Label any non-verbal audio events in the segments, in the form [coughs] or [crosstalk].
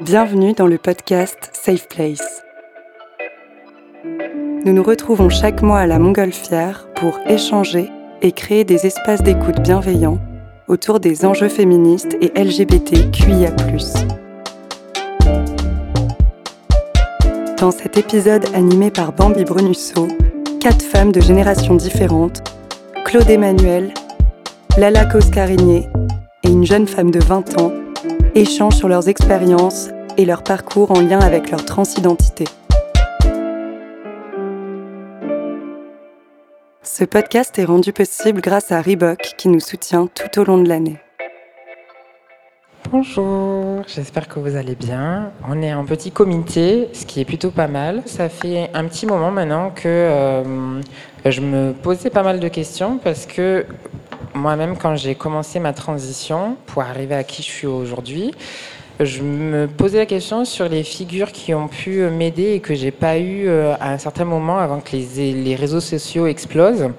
Bienvenue dans le podcast Safe Place. Nous nous retrouvons chaque mois à la Montgolfière pour échanger et créer des espaces d'écoute bienveillants autour des enjeux féministes et LGBTQIA. Dans cet épisode animé par Bambi Brunusso, quatre femmes de générations différentes, Claude Emmanuel, Lala Coscarigné et une jeune femme de 20 ans, échangent sur leurs expériences et leur parcours en lien avec leur transidentité. Ce podcast est rendu possible grâce à Reebok qui nous soutient tout au long de l'année. Bonjour, j'espère que vous allez bien. On est en petit comité, ce qui est plutôt pas mal. Ça fait un petit moment maintenant que euh, je me posais pas mal de questions parce que moi-même, quand j'ai commencé ma transition pour arriver à qui je suis aujourd'hui, je me posais la question sur les figures qui ont pu m'aider et que j'ai pas eu euh, à un certain moment avant que les, réseaux sociaux explosent.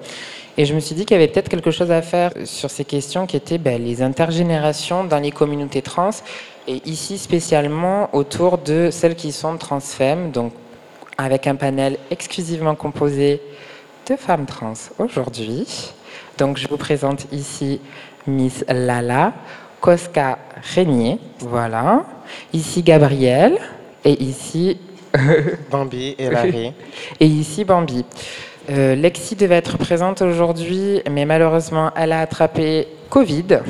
Et je me suis dit qu'il y avait peut-être quelque chose à faire sur ces questions qui étaient ben, les intergénérations dans les communautés trans, et ici spécialement autour de celles qui sont transfemmes, donc avec un panel exclusivement composé de femmes trans aujourd'hui. Donc je vous présente ici Miss Lala, Koska Régnier, voilà. Ici Gabrielle et ici [laughs] Bambi et [laughs] Larry. et ici Bambi. Euh, Lexi devait être présente aujourd'hui, mais malheureusement, elle a attrapé Covid.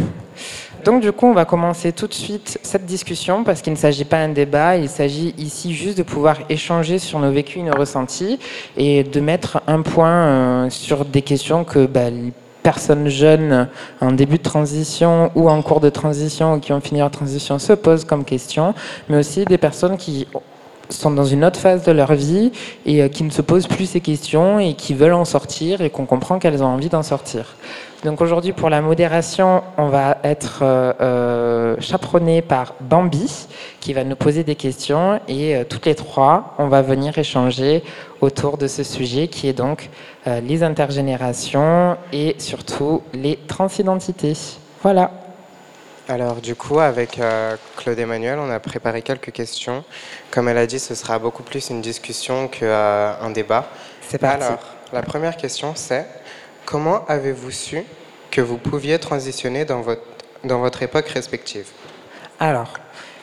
Donc du coup, on va commencer tout de suite cette discussion parce qu'il ne s'agit pas d'un débat, il s'agit ici juste de pouvoir échanger sur nos vécus et nos ressentis et de mettre un point euh, sur des questions que bah, personnes jeunes en début de transition ou en cours de transition ou qui ont fini leur transition se posent comme question, mais aussi des personnes qui sont dans une autre phase de leur vie et euh, qui ne se posent plus ces questions et qui veulent en sortir et qu'on comprend qu'elles ont envie d'en sortir. Donc aujourd'hui pour la modération, on va être euh, euh chaperonné par Bambi qui va nous poser des questions et euh, toutes les trois, on va venir échanger autour de ce sujet qui est donc les intergénérations et surtout les transidentités. Voilà. Alors du coup, avec euh, Claude Emmanuel, on a préparé quelques questions. Comme elle a dit, ce sera beaucoup plus une discussion qu'un euh, débat. C'est parti. Alors, la première question, c'est comment avez-vous su que vous pouviez transitionner dans votre, dans votre époque respective? Alors,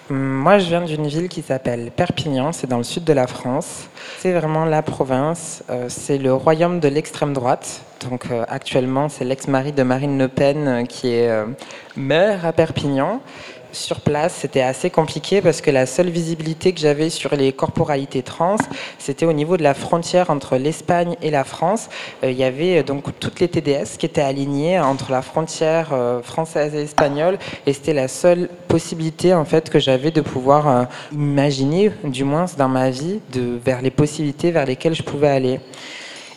moi, je viens d'une ville qui s'appelle Perpignan, c'est dans le sud de la France. C'est vraiment la province, euh, c'est le royaume de l'extrême droite. Donc euh, actuellement, c'est l'ex-mari de Marine Le Pen euh, qui est maire à Perpignan sur place, c'était assez compliqué parce que la seule visibilité que j'avais sur les corporalités trans, c'était au niveau de la frontière entre l'Espagne et la France. Euh, il y avait euh, donc toutes les TDS qui étaient alignées entre la frontière euh, française et espagnole et c'était la seule possibilité en fait que j'avais de pouvoir imaginer, du moins dans ma vie, de, vers les possibilités vers lesquelles je pouvais aller.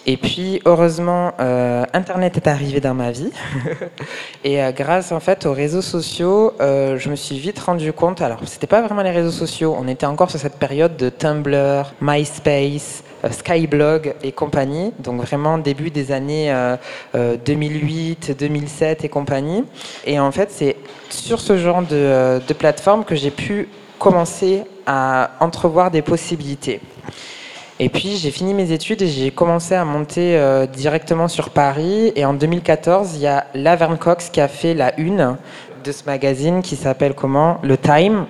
Et puis, heureusement, euh, Internet est arrivé dans ma vie. [laughs] et euh, grâce, en fait, aux réseaux sociaux, euh, je me suis vite rendu compte. Alors, c'était pas vraiment les réseaux sociaux. On était encore sur cette période de Tumblr, MySpace, Skyblog et compagnie. Donc, vraiment début des années 2008, 2007 et compagnie. Et en fait, c'est sur ce genre de, de plateforme que j'ai pu commencer à entrevoir des possibilités. Et puis j'ai fini mes études et j'ai commencé à monter euh, directement sur Paris. Et en 2014, il y a Laverne Cox qui a fait la une de ce magazine qui s'appelle comment? Le Time.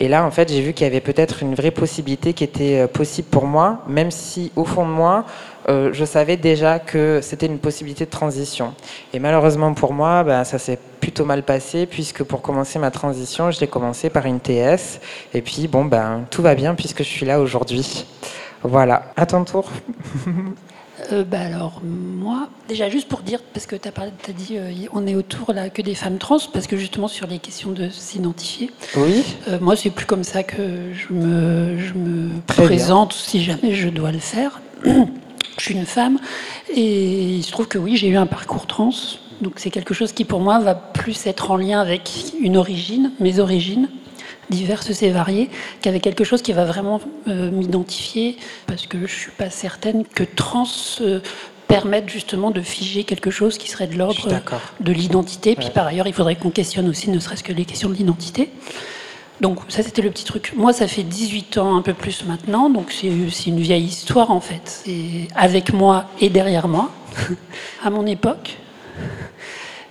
Et là, en fait, j'ai vu qu'il y avait peut-être une vraie possibilité qui était euh, possible pour moi, même si au fond de moi, euh, je savais déjà que c'était une possibilité de transition. Et malheureusement pour moi, bah, ça s'est plutôt mal passé, puisque pour commencer ma transition, je l'ai commencé par une TS. Et puis, bon, ben, tout va bien puisque je suis là aujourd'hui. Voilà, à ton tour. [laughs] Euh, bah alors, moi, déjà juste pour dire, parce que tu as, as, dit, euh, on est autour là que des femmes trans, parce que justement sur les questions de s'identifier. Oui. Euh, moi, c'est plus comme ça que je me, je me présente si jamais je dois le faire. [clears throat] je suis une femme et il se trouve que oui, j'ai eu un parcours trans. Donc c'est quelque chose qui pour moi va plus être en lien avec une origine, mes origines, diverses et variées, qu'avec quelque chose qui va vraiment euh, m'identifier, parce que je ne suis pas certaine que trans euh, permette justement de figer quelque chose qui serait de l'ordre de l'identité. Puis par ailleurs, il faudrait qu'on questionne aussi ne serait-ce que les questions de l'identité. Donc ça c'était le petit truc. Moi ça fait 18 ans, un peu plus maintenant, donc c'est une vieille histoire en fait. C'est avec moi et derrière moi, [laughs] à mon époque.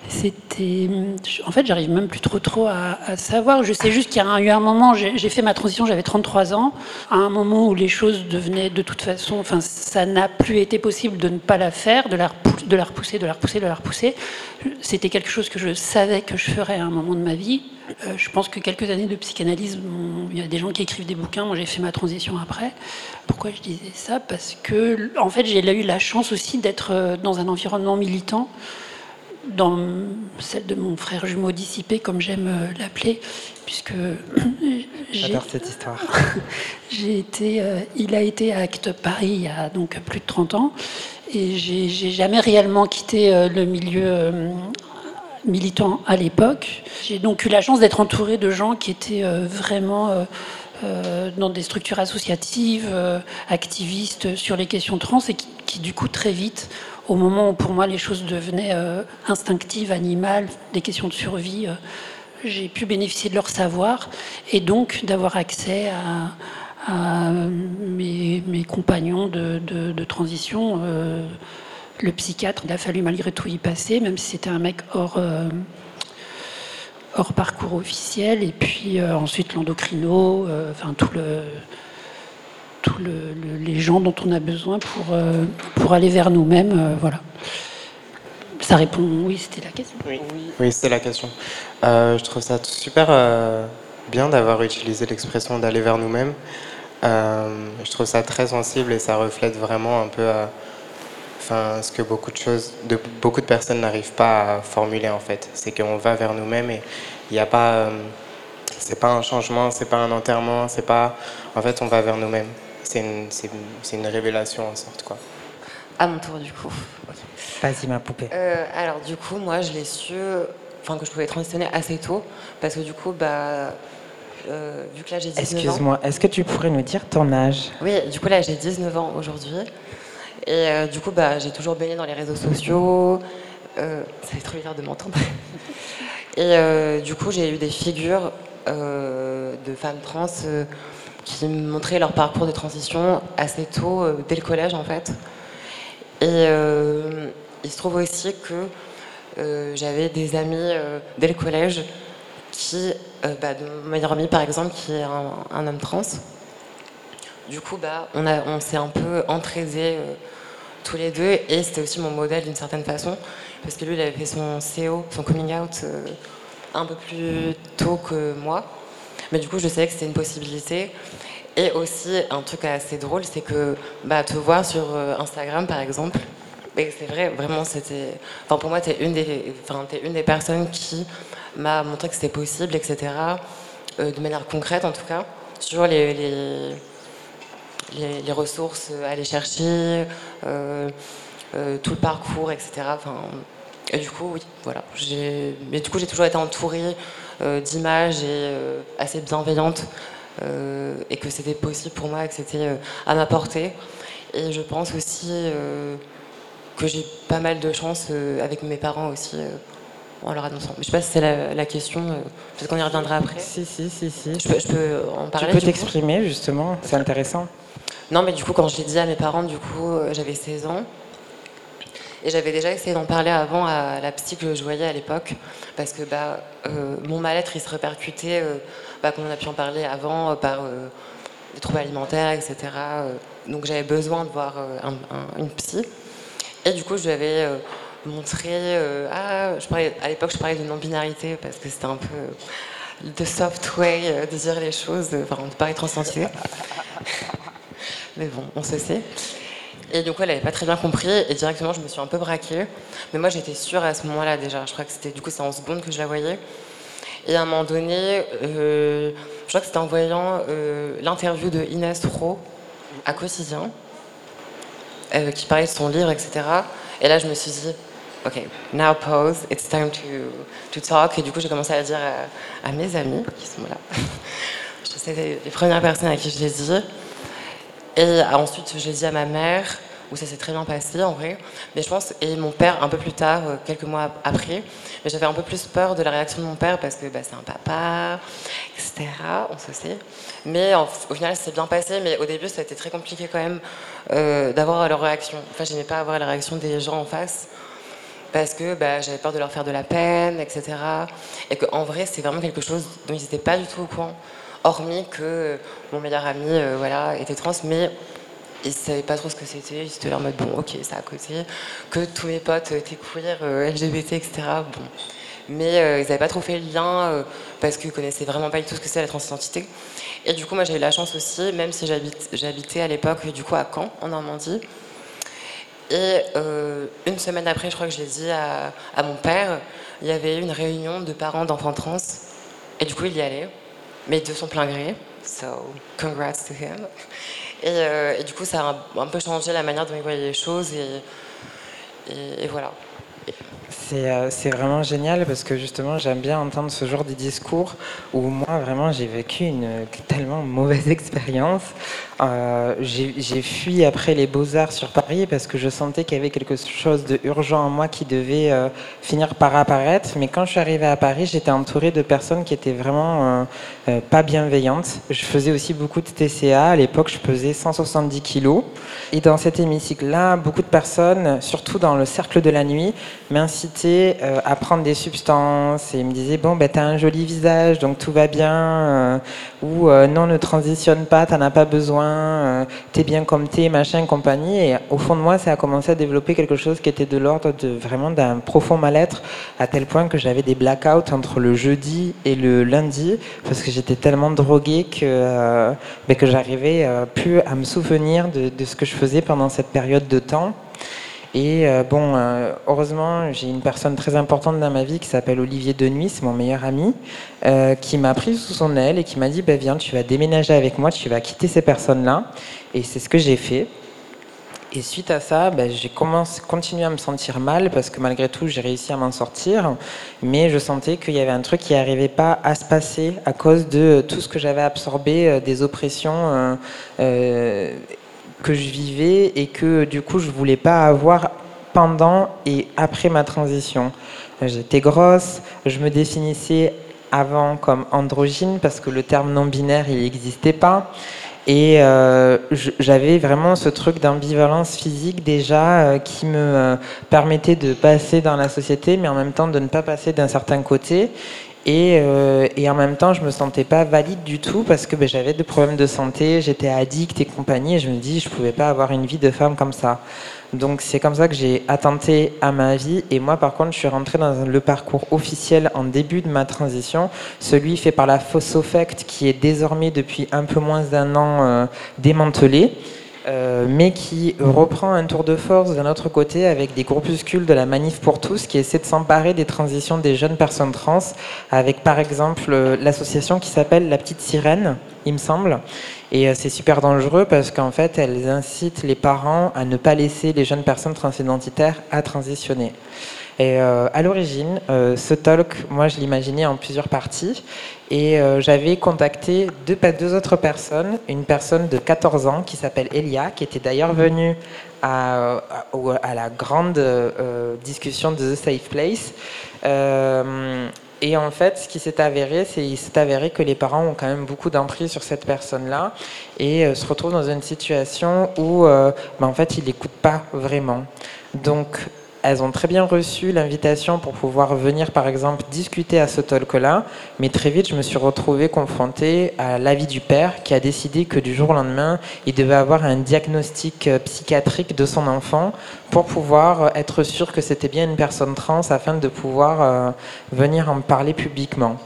C'était. En fait, j'arrive même plus trop trop à, savoir. Je sais juste qu'il y a eu un moment, j'ai fait ma transition, j'avais 33 ans, à un moment où les choses devenaient de toute façon. Enfin, ça n'a plus été possible de ne pas la faire, de la, repousser, de la repousser, de la repousser. C'était quelque chose que je savais que je ferais à un moment de ma vie. Euh, je pense que quelques années de psychanalyse, il y a des gens qui écrivent des bouquins. Moi, j'ai fait ma transition après. Pourquoi je disais ça? Parce que, en fait, j'ai eu la chance aussi d'être euh, dans un environnement militant dans celle de mon frère jumeau dissipé, comme j'aime euh, l'appeler, puisque [coughs] j'adore cette histoire. [laughs] j'ai été, euh, il a été à Acte Paris il y a donc plus de 30 ans, et j'ai jamais réellement quitté euh, le milieu militant à l'époque. J'ai donc eu la chance d'être entourée de gens qui étaient vraiment dans des structures associatives, activistes sur les questions trans, et qui, qui du coup très vite au moment où pour moi les choses devenaient euh, instinctives, animales, des questions de survie, euh, j'ai pu bénéficier de leur savoir et donc d'avoir accès à, mes, compagnons de, transition. Euh, le psychiatre, il a fallu malgré tout y passer, même si c'était un mec hors, hors parcours officiel, et puis ensuite l'endocrino, enfin tout le tous les gens dont on a besoin pour, euh, pour aller vers nous-mêmes. Euh, voilà. Ça répond, oui, c'était la question. Oui, oui c'était la question. Euh, je trouve ça super bien d'avoir utilisé l'expression d'aller vers nous-mêmes. je trouve ça très sensible et ça reflète vraiment un peu enfin, ce que beaucoup de choses, de, beaucoup de personnes n'arrivent pas à formuler en fait. C'est qu'on va vers nous-mêmes et il n'y a pas, c'est pas un changement, c'est pas un enterrement, c'est pas, en fait, on va vers nous-mêmes c'est une, une, révélation en sorte. Quoi. À mon tour, du coup. Vas-y, ma poupée. Euh, alors, du coup, moi, je l'ai su, enfin, que je pouvais transitionner assez tôt, parce que du coup, bah, euh, vu que là, j'ai 19 ans. Excuse-moi, est-ce que tu pourrais nous dire ton âge? Oui, du coup, là, j'ai 19 ans aujourd'hui. Et euh, du coup, bah, j'ai toujours baigné dans les réseaux sociaux. ça va être trop bizarre de m'entendre. [laughs] Et du coup, j'ai eu des figures de femmes trans qui montraient leur parcours de transition assez tôt, euh, dès le collège en fait. Et euh, il se trouve aussi que euh, j'avais des amis dès le collège qui, bah, mon meilleur ami par exemple, qui est un, homme trans. Du coup, bah, on, on s'est un peu entraisés tous les deux et c'était aussi mon modèle d'une certaine façon parce que lui, il avait fait son CO, son coming out un peu plus tôt que moi. Mais du coup, je savais que c'était une possibilité. Et aussi, un truc assez drôle, c'est que bah, te voir sur euh, Instagram, par exemple, c'est vrai, vraiment, c'était. Enfin, pour moi, tu es, une des... enfin, es une des personnes qui m'a montré que c'était possible, etc. Euh, de manière concrète, en tout cas, sur les, les, les, ressources à aller chercher, euh, tout le parcours, etc. Enfin, et du coup, oui, voilà. Mais du coup, j'ai toujours été entourée euh, d'images et euh, assez bienveillante euh, et que c'était possible pour moi, que c'était à ma portée. Et je pense aussi que j'ai pas mal de chance avec mes parents aussi en leur annonçant. Mais je sais pas si c'est la, question, peut-être qu'on y reviendra après. Si, si, si, si. Je peux, je peux en parler. Tu peux t'exprimer justement, c'est intéressant. Non, mais du coup, quand je l'ai dit à mes parents, du coup, j'avais 16 ans. Et j'avais déjà essayé d'en parler avant à la psy que je voyais à l'époque, parce que bah, euh, mon mal-être, il se répercutait, euh, bah, comme on a pu en parler avant, euh, par des troubles alimentaires, etc. donc j'avais besoin de voir une psy. Et du coup, je lui avais montré. ah, à l'époque, je parlais de non-binarité, parce que c'était un peu the soft way de dire les choses, enfin, de pas être [laughs] Mais bon, on se sait. Et du coup, elle n'avait pas très bien compris et directement, je me suis un peu braquée. Mais moi, j'étais sûre à ce moment-là déjà. Je crois que c'était du coup, c'est en seconde que je la voyais. Et à un moment donné, euh, je crois que c'était en voyant euh, l'interview de Inès Rowe à Quotidien, euh, qui parlait de son livre, etc. Et là, je me suis dit, OK, now pause, it's time to, talk. Et du coup, j'ai commencé à le dire à, mes amis qui sont là. [laughs] C'était les premières personnes à qui je l'ai dit. Et ensuite, je l'ai dit à ma mère, où ça s'est très bien passé en vrai. Mais je pense, et mon père un peu plus tard, euh, quelques mois après. Mais j'avais un peu plus peur de la réaction de mon père parce que bah, c'est un papa, etc. On se sait. Mais au final, c'est bien passé, mais au début, ça a été très compliqué quand même d'avoir leur réaction. Enfin, j'aimais pas avoir la réaction des gens en face parce que bah, j'avais peur de leur faire de la peine, etc. Et qu'en vrai, c'est vraiment quelque chose dont ils n'étaient pas du tout au courant, hormis que mon meilleur ami voilà, était trans, mais ils ne savaient pas trop ce que c'était. Étaient là en mode, bon, ok, c'est à côté. Que tous mes potes étaient queer, euh, LGBT, etc. Bon. Mais euh, ils n'avaient pas trop fait le lien euh, parce qu'ils connaissaient vraiment pas du tout ce que c'est la transidentité. Et du coup, moi, j'ai eu la chance aussi, même si j'habitais à l'époque, du coup, à Caen, en Normandie. Et une semaine après, je crois que je l'ai dit à, à, mon père, il y avait une réunion de parents d'enfants trans. Et du coup, il y allait, mais de son plein gré. So, congrats to him. Euh, et, du coup, ça a un, peu changé la manière dont ils voyaient les choses. et voilà. Euh, c'est vraiment génial parce que justement j'aime bien entendre ce genre de discours où moi vraiment j'ai vécu une tellement mauvaise [laughs] expérience. Euh, j'ai fui après les beaux-arts sur Paris parce que je sentais qu'il y avait quelque chose de urgent en moi qui devait euh, finir par apparaître. Mais quand je suis arrivée à Paris, j'étais entourée de personnes qui étaient vraiment pas bienveillantes. Je faisais aussi beaucoup de TCA. À l'époque, je pesais 170 kilos. Et dans cet hémicycle-là, beaucoup de personnes, surtout dans le cercle de la nuit, m'incitaient euh, à prendre des substances et me disait bon ben t'as un joli visage donc tout va bien euh, ou euh, non ne transitionne pas t'en as pas besoin t'es bien comme t'es machin compagnie. Et au fond de moi ça a commencé à développer quelque chose qui était de l'ordre de vraiment d'un profond mal-être à tel point que j'avais des blackouts entre le jeudi et le lundi parce que j'étais tellement droguée que ben, que j'arrivais plus à me souvenir de ce que je faisais pendant cette période de temps et euh, bon, euh, heureusement, j'ai une personne très importante dans ma vie qui s'appelle Olivier Denuy, c'est mon meilleur ami, euh, qui m'a pris sous son aile et qui m'a dit bah, Viens, tu vas déménager avec moi, tu vas quitter ces personnes-là. Et c'est ce que j'ai fait. Et suite à ça, bah, j'ai continué à me sentir mal parce que malgré tout, j'ai réussi à m'en sortir. Mais je sentais qu'il y avait un truc qui n'arrivait pas à se passer à cause de tout ce que j'avais absorbé, des oppressions que je vivais et que du coup je voulais pas avoir pendant et après ma transition. J'étais grosse, je me définissais avant comme androgyne parce que le terme non binaire il n'existait pas. Et euh, j'avais vraiment ce truc d'ambivalence physique déjà euh, qui me euh, permettait de passer dans la société, mais en même temps de ne pas passer d'un certain côté. Et, euh, et, en même temps, je me sentais pas valide du tout parce que ben, j'avais des problèmes de santé, j'étais addict et compagnie, et je me dis je pouvais pas avoir une vie de femme comme ça. Donc c'est comme ça que j'ai attenté à ma vie. Et moi, par contre, je suis rentrée dans le parcours officiel en début de ma transition, celui fait par la Fossofect, qui est désormais depuis un peu moins d'un an euh, démantelé. Euh, mais qui reprend un tour de force d'un autre côté avec des groupuscules de la Manif pour tous qui essaient de s'emparer des transitions des jeunes personnes trans, avec par exemple euh, l'association qui s'appelle La Petite Sirène, il me semble. Et euh, c'est super dangereux parce qu'en fait, elles incitent les parents à ne pas laisser les jeunes personnes transidentitaires à transitionner. Et à l'origine, ce talk, moi, je l'imaginais en plusieurs parties. Et euh, j'avais contacté deux, autres personnes. Une personne de 14 ans qui s'appelle Elia, qui était d'ailleurs venue à, la grande discussion de The Safe Place. Et en fait, ce qui s'est avéré, c'est qu'il s'est avéré que les parents ont quand même beaucoup d'emprise sur cette personne-là et se retrouvent dans une situation où, ben, en fait, ils n'écoutent pas vraiment. Donc, elles ont très bien reçu l'invitation pour pouvoir venir, par exemple, discuter à ce talk-là. Mais très vite, je me suis retrouvée confrontée à l'avis du père qui a décidé que du jour au lendemain, il devait avoir un diagnostic euh, psychiatrique de son enfant pour pouvoir être sûr que c'était bien une personne trans afin de pouvoir euh, venir en parler publiquement.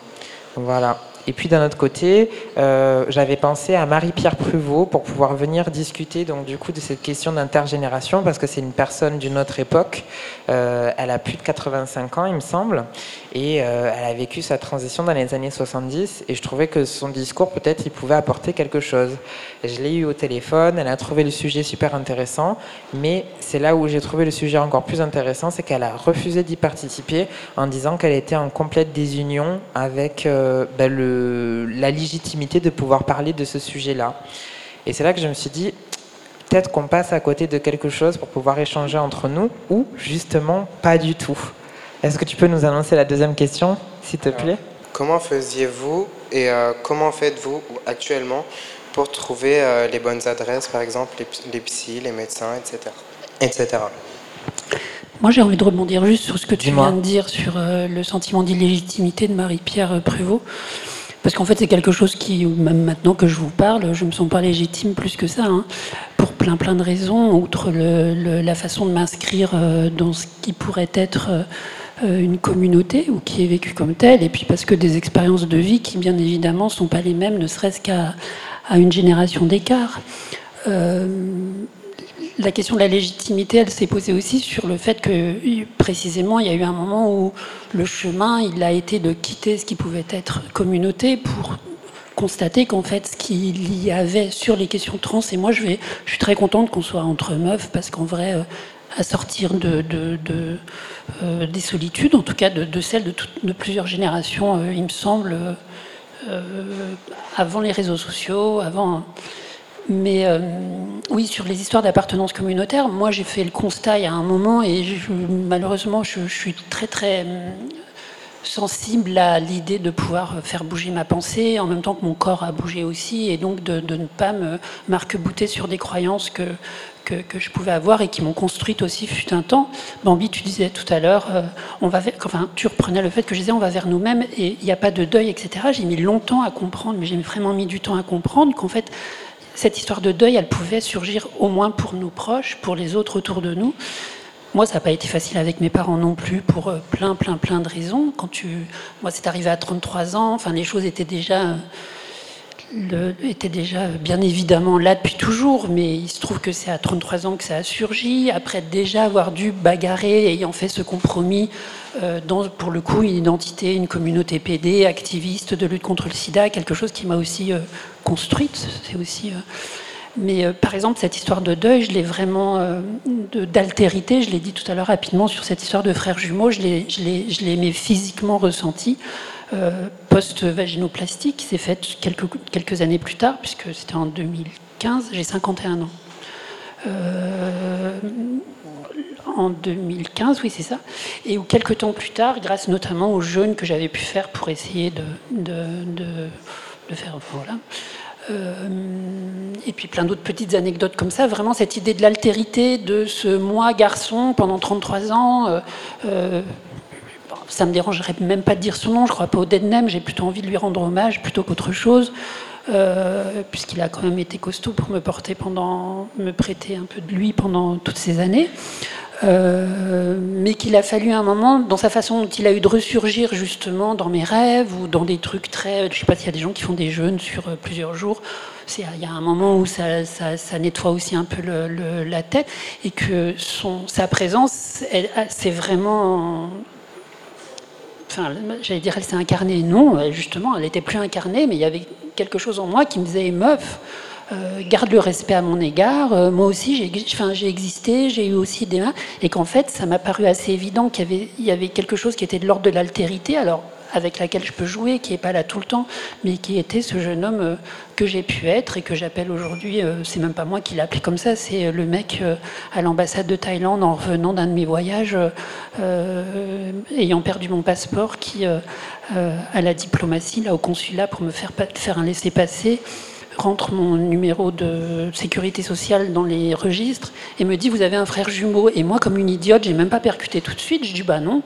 Voilà. Et puis d'un autre côté, euh, j'avais pensé à Marie-Pierre Pruvot pour pouvoir venir discuter donc du coup de cette question d'intergénération parce que c'est une personne d'une autre époque. Euh, elle a plus de 85 ans, il me semble, et euh, elle a vécu sa transition dans les années 70. Et je trouvais que son discours peut-être il pouvait apporter quelque chose. Je l'ai eu au téléphone, elle a trouvé le sujet super intéressant, mais c'est là où j'ai trouvé le sujet encore plus intéressant, c'est qu'elle a refusé d'y participer en disant qu'elle était en complète désunion avec ben, le la légitimité de pouvoir parler de ce sujet-là. Et c'est là que je me suis dit, peut-être qu'on passe à côté de quelque chose pour pouvoir échanger entre nous, ou justement pas du tout. Est-ce que tu peux nous annoncer la deuxième question, s'il te plaît? comment faisiez-vous et comment faites-vous actuellement pour trouver les bonnes adresses, par exemple les, les psys, les médecins, etc. etc. Moi, j'ai envie de rebondir juste sur ce que tu viens de dire sur euh, le sentiment d'illégitimité de Marie-Pierre euh, Prévost. Parce qu'en fait, c'est quelque chose qui, même maintenant que je vous parle, je ne me sens pas légitime plus que ça, hein, pour plein plein de raisons, outre la façon de m'inscrire euh, dans ce qui pourrait être une communauté ou qui est vécue comme telle, et puis parce que des expériences de vie qui, bien évidemment, ne sont pas les mêmes, ne serait-ce qu'à une génération d'écart la question de la légitimité, elle s'est posée aussi sur le fait que, précisément, il y a eu un moment où le chemin, il a été de quitter ce qui pouvait être communauté pour constater qu'en fait, ce qu'il y avait sur les questions trans, et moi, je, vais, je suis très contente qu'on soit entre meufs, parce qu'en vrai, euh, à sortir euh, des solitudes, en tout cas de, celles de, plusieurs générations, euh, il me semble, avant les réseaux sociaux, avant mais euh, oui, sur les histoires d'appartenance communautaire, moi j'ai fait le constat il y a un moment et malheureusement je, suis très très euh, sensible à l'idée de pouvoir faire bouger ma pensée en même temps que mon corps a bougé aussi et donc de, ne pas me marque-bouter sur des croyances que, que, je pouvais avoir et qui m'ont construite aussi fut un temps. Bambi, tu disais tout à l'heure, euh, on va enfin, tu reprenais le fait que je disais on va vers nous-mêmes et il n'y a pas de deuil, etc. J'ai mis longtemps à comprendre, mais j'ai vraiment mis du temps à comprendre qu'en fait cette histoire de deuil, elle pouvait surgir au moins pour nos proches, pour les autres autour de nous. Moi, ça n'a pas été facile avec mes parents non plus, pour euh, plein, plein, plein de raisons. Quand tu, moi, c'est arrivé à 33 ans. Enfin, les choses étaient déjà, étaient déjà bien évidemment là depuis toujours, mais il se trouve que c'est à 33 ans que ça a surgi. Après déjà avoir dû bagarrer, ayant fait ce compromis euh, pour le coup, une identité, une communauté PD, activiste de lutte contre le sida, quelque chose qui m'a aussi euh, construite. C'est aussi. Euh, mais par exemple, cette histoire de deuil, je l'ai vraiment d'altérité. Je l'ai dit tout à l'heure rapidement sur cette histoire de frères jumeaux. Je l'ai, physiquement ressenti post-vaginoplastie qui s'est faite quelques, années plus tard, puisque c'était en 2015. J'ai 51 ans. Euh, en 2015, oui, c'est ça. Et où quelques temps plus tard, grâce notamment aux jeunes que j'avais pu faire pour essayer de, faire. Voilà. Euh, et puis plein d'autres petites anecdotes comme ça. Vraiment, cette idée de l'altérité de ce moi garçon pendant 33 ans. Euh, euh, ça me dérangerait même pas de dire son nom, je crois pas au Deadnem, j'ai plutôt envie de lui rendre hommage plutôt qu'autre chose. puisqu'il a quand même été costaud pour me porter pendant, me prêter un peu de lui pendant toutes ces années. Euh, mais qu'il a fallu un moment, dans sa façon dont il a eu de ressurgir justement dans mes rêves ou dans des trucs très. Je sais pas s'il y a des gens qui font des jeûnes sur euh, plusieurs jours. Il y a un moment où ça, ça, nettoie aussi un peu la tête et que son, sa présence, c'est vraiment. Enfin, j'allais dire, elle s'est incarnée. Non, justement, elle n'était plus incarnée, mais il y avait quelque chose en moi qui me disait meuf. Euh, garde le respect à mon égard. Euh, moi aussi, j'ai existé, j'ai eu aussi des mains, et qu'en fait, ça m'a paru assez évident qu'il y avait, quelque chose qui était de l'ordre de l'altérité, alors avec laquelle je peux jouer, qui n'est pas là tout le temps, mais qui était ce jeune homme euh, que j'ai pu être et que j'appelle aujourd'hui, c'est même pas moi qui l'ai appelé comme ça, c'est le mec à l'ambassade de Thaïlande en revenant d'un de mes voyages, ayant perdu mon passeport, qui, à la diplomatie, là au consulat, pour me faire, faire un laissez-passer, rentre mon numéro de sécurité sociale dans les registres et me dit vous avez un frère jumeau. Et moi comme une idiote j'ai même pas percuté tout de suite. Je dis bah non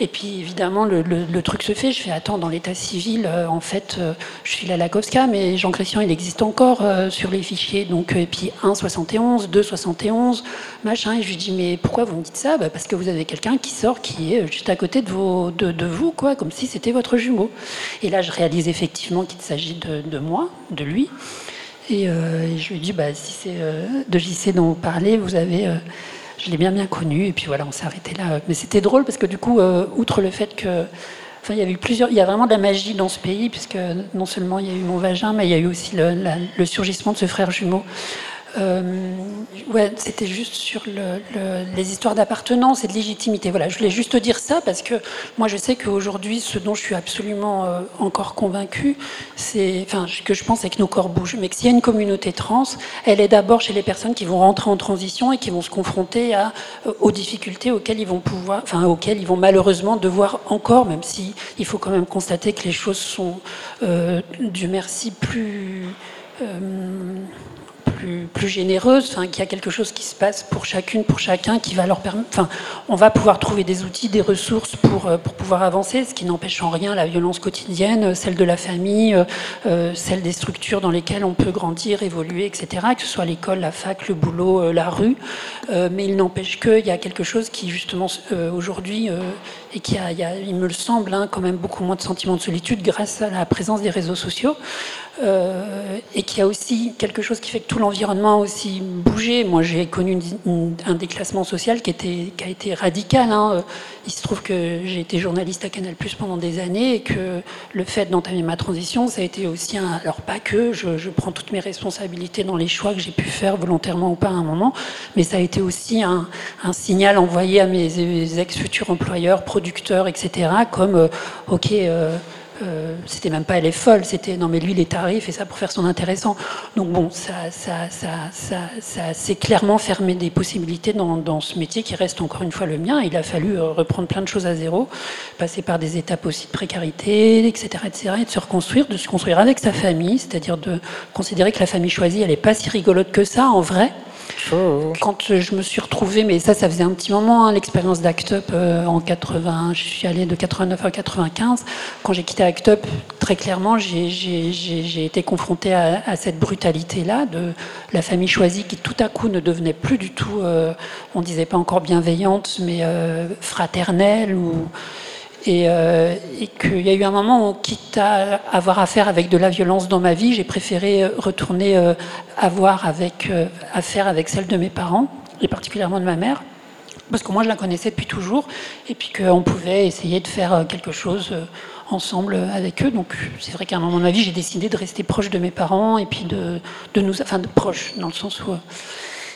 et puis évidemment le, truc se fait. Je fais attends dans l'état civil euh, en fait euh, je suis la Lagosca mais Jean Christian il existe encore euh, sur les fichiers. Donc et puis 1,71 2,71 machin. Et je lui dis mais pourquoi vous me dites ça? Bah, parce que vous avez quelqu'un qui sort qui est juste à côté de, vous quoi comme si c'était votre jumeau. Et là je réalise effectivement qu'il s'agit de, moi de lui. Et, je lui dit, bah, si c'est de JC dont vous parlez, vous avez, je l'ai bien bien connu. Et puis voilà, on s'est arrêté là. Mais c'était drôle parce que du coup, outre le fait que, enfin, il y avait plusieurs, il y a vraiment de la magie dans ce pays puisque non seulement il y a eu mon vagin, mais il y a eu aussi le, surgissement de ce frère jumeau. Euh, c'était juste sur les histoires d'appartenance et de légitimité. Voilà, je voulais juste dire ça parce que moi, je sais qu'aujourd'hui, ce dont je suis absolument euh, encore convaincue, c'est, que je pense, c'est que nos corps bougent. Mais que s'il y a une communauté trans, elle est d'abord chez les personnes qui vont rentrer en transition et qui vont se confronter euh, aux difficultés auxquelles ils vont pouvoir, enfin, auxquelles ils vont malheureusement devoir encore, même si il faut quand même constater que les choses sont, Dieu merci, plus plus, généreuse, qu'il y a quelque chose qui se passe pour chacune, pour chacun, qui va leur permettre. Enfin, on va pouvoir trouver des outils, des ressources pour, euh, pour pouvoir avancer, ce qui n'empêche en rien la violence quotidienne, euh, celle de la famille, euh, celle des structures dans lesquelles on peut grandir, évoluer, etc., que ce soit l'école, la fac, le boulot, la rue. mais il n'empêche qu'il y a quelque chose qui, justement, aujourd'hui, et qui a, il me le semble, hein, quand même beaucoup moins de sentiments de solitude grâce à la présence des réseaux sociaux. Euh, et qui a aussi quelque chose qui fait que tout l'environnement a aussi bougé. Moi, j'ai connu un déclassement social qui, a été radical. Hein. Il se trouve que j'ai été journaliste à Canal Plus pendant des années et que le fait d'entamer ma transition, ça a été aussi un. Alors, pas que, je, prends toutes mes responsabilités dans les choix que j'ai pu faire volontairement ou pas à un moment, mais ça a été aussi un, un signal envoyé à mes ex-futurs employeurs, producteurs, etc., comme euh, OK. Euh, euh, c'était même pas elle est folle, c'était non mais lui il est tarif et ça pour faire son intéressant. Donc bon, ça, ça, ça, ça, c'est clairement fermé des possibilités dans, dans, ce métier qui reste encore une fois le mien. Il a fallu euh, reprendre plein de choses à zéro, passer par des étapes aussi de précarité, etc., etc., et de se reconstruire, de se construire avec sa famille, c'est-à-dire de considérer que la famille choisie elle est pas si rigolote que ça en vrai. Quand je me suis retrouvée, mais ça, ça faisait un petit moment, hein, l'expérience d'Act Up euh, en 80, je suis allée de 89 à 95. Quand j'ai quitté Act Up, très clairement, j'ai été confrontée à, cette brutalité-là de la famille choisie qui tout à coup ne devenait plus du tout, euh, on disait pas encore bienveillante, mais euh, fraternelle ou euh, et, qu'il y a eu un moment où, quitte à avoir affaire avec de la violence dans ma vie, j'ai préféré euh, retourner euh, avoir avec, affaire avec celle de mes parents, et particulièrement de ma mère, parce que moi je la connaissais depuis toujours, et puis qu'on pouvait essayer de faire quelque chose ensemble avec eux. Donc c'est vrai qu'à un moment de ma vie, j'ai décidé de rester proche de mes parents, et puis de, de nous, enfin de proche, dans le sens où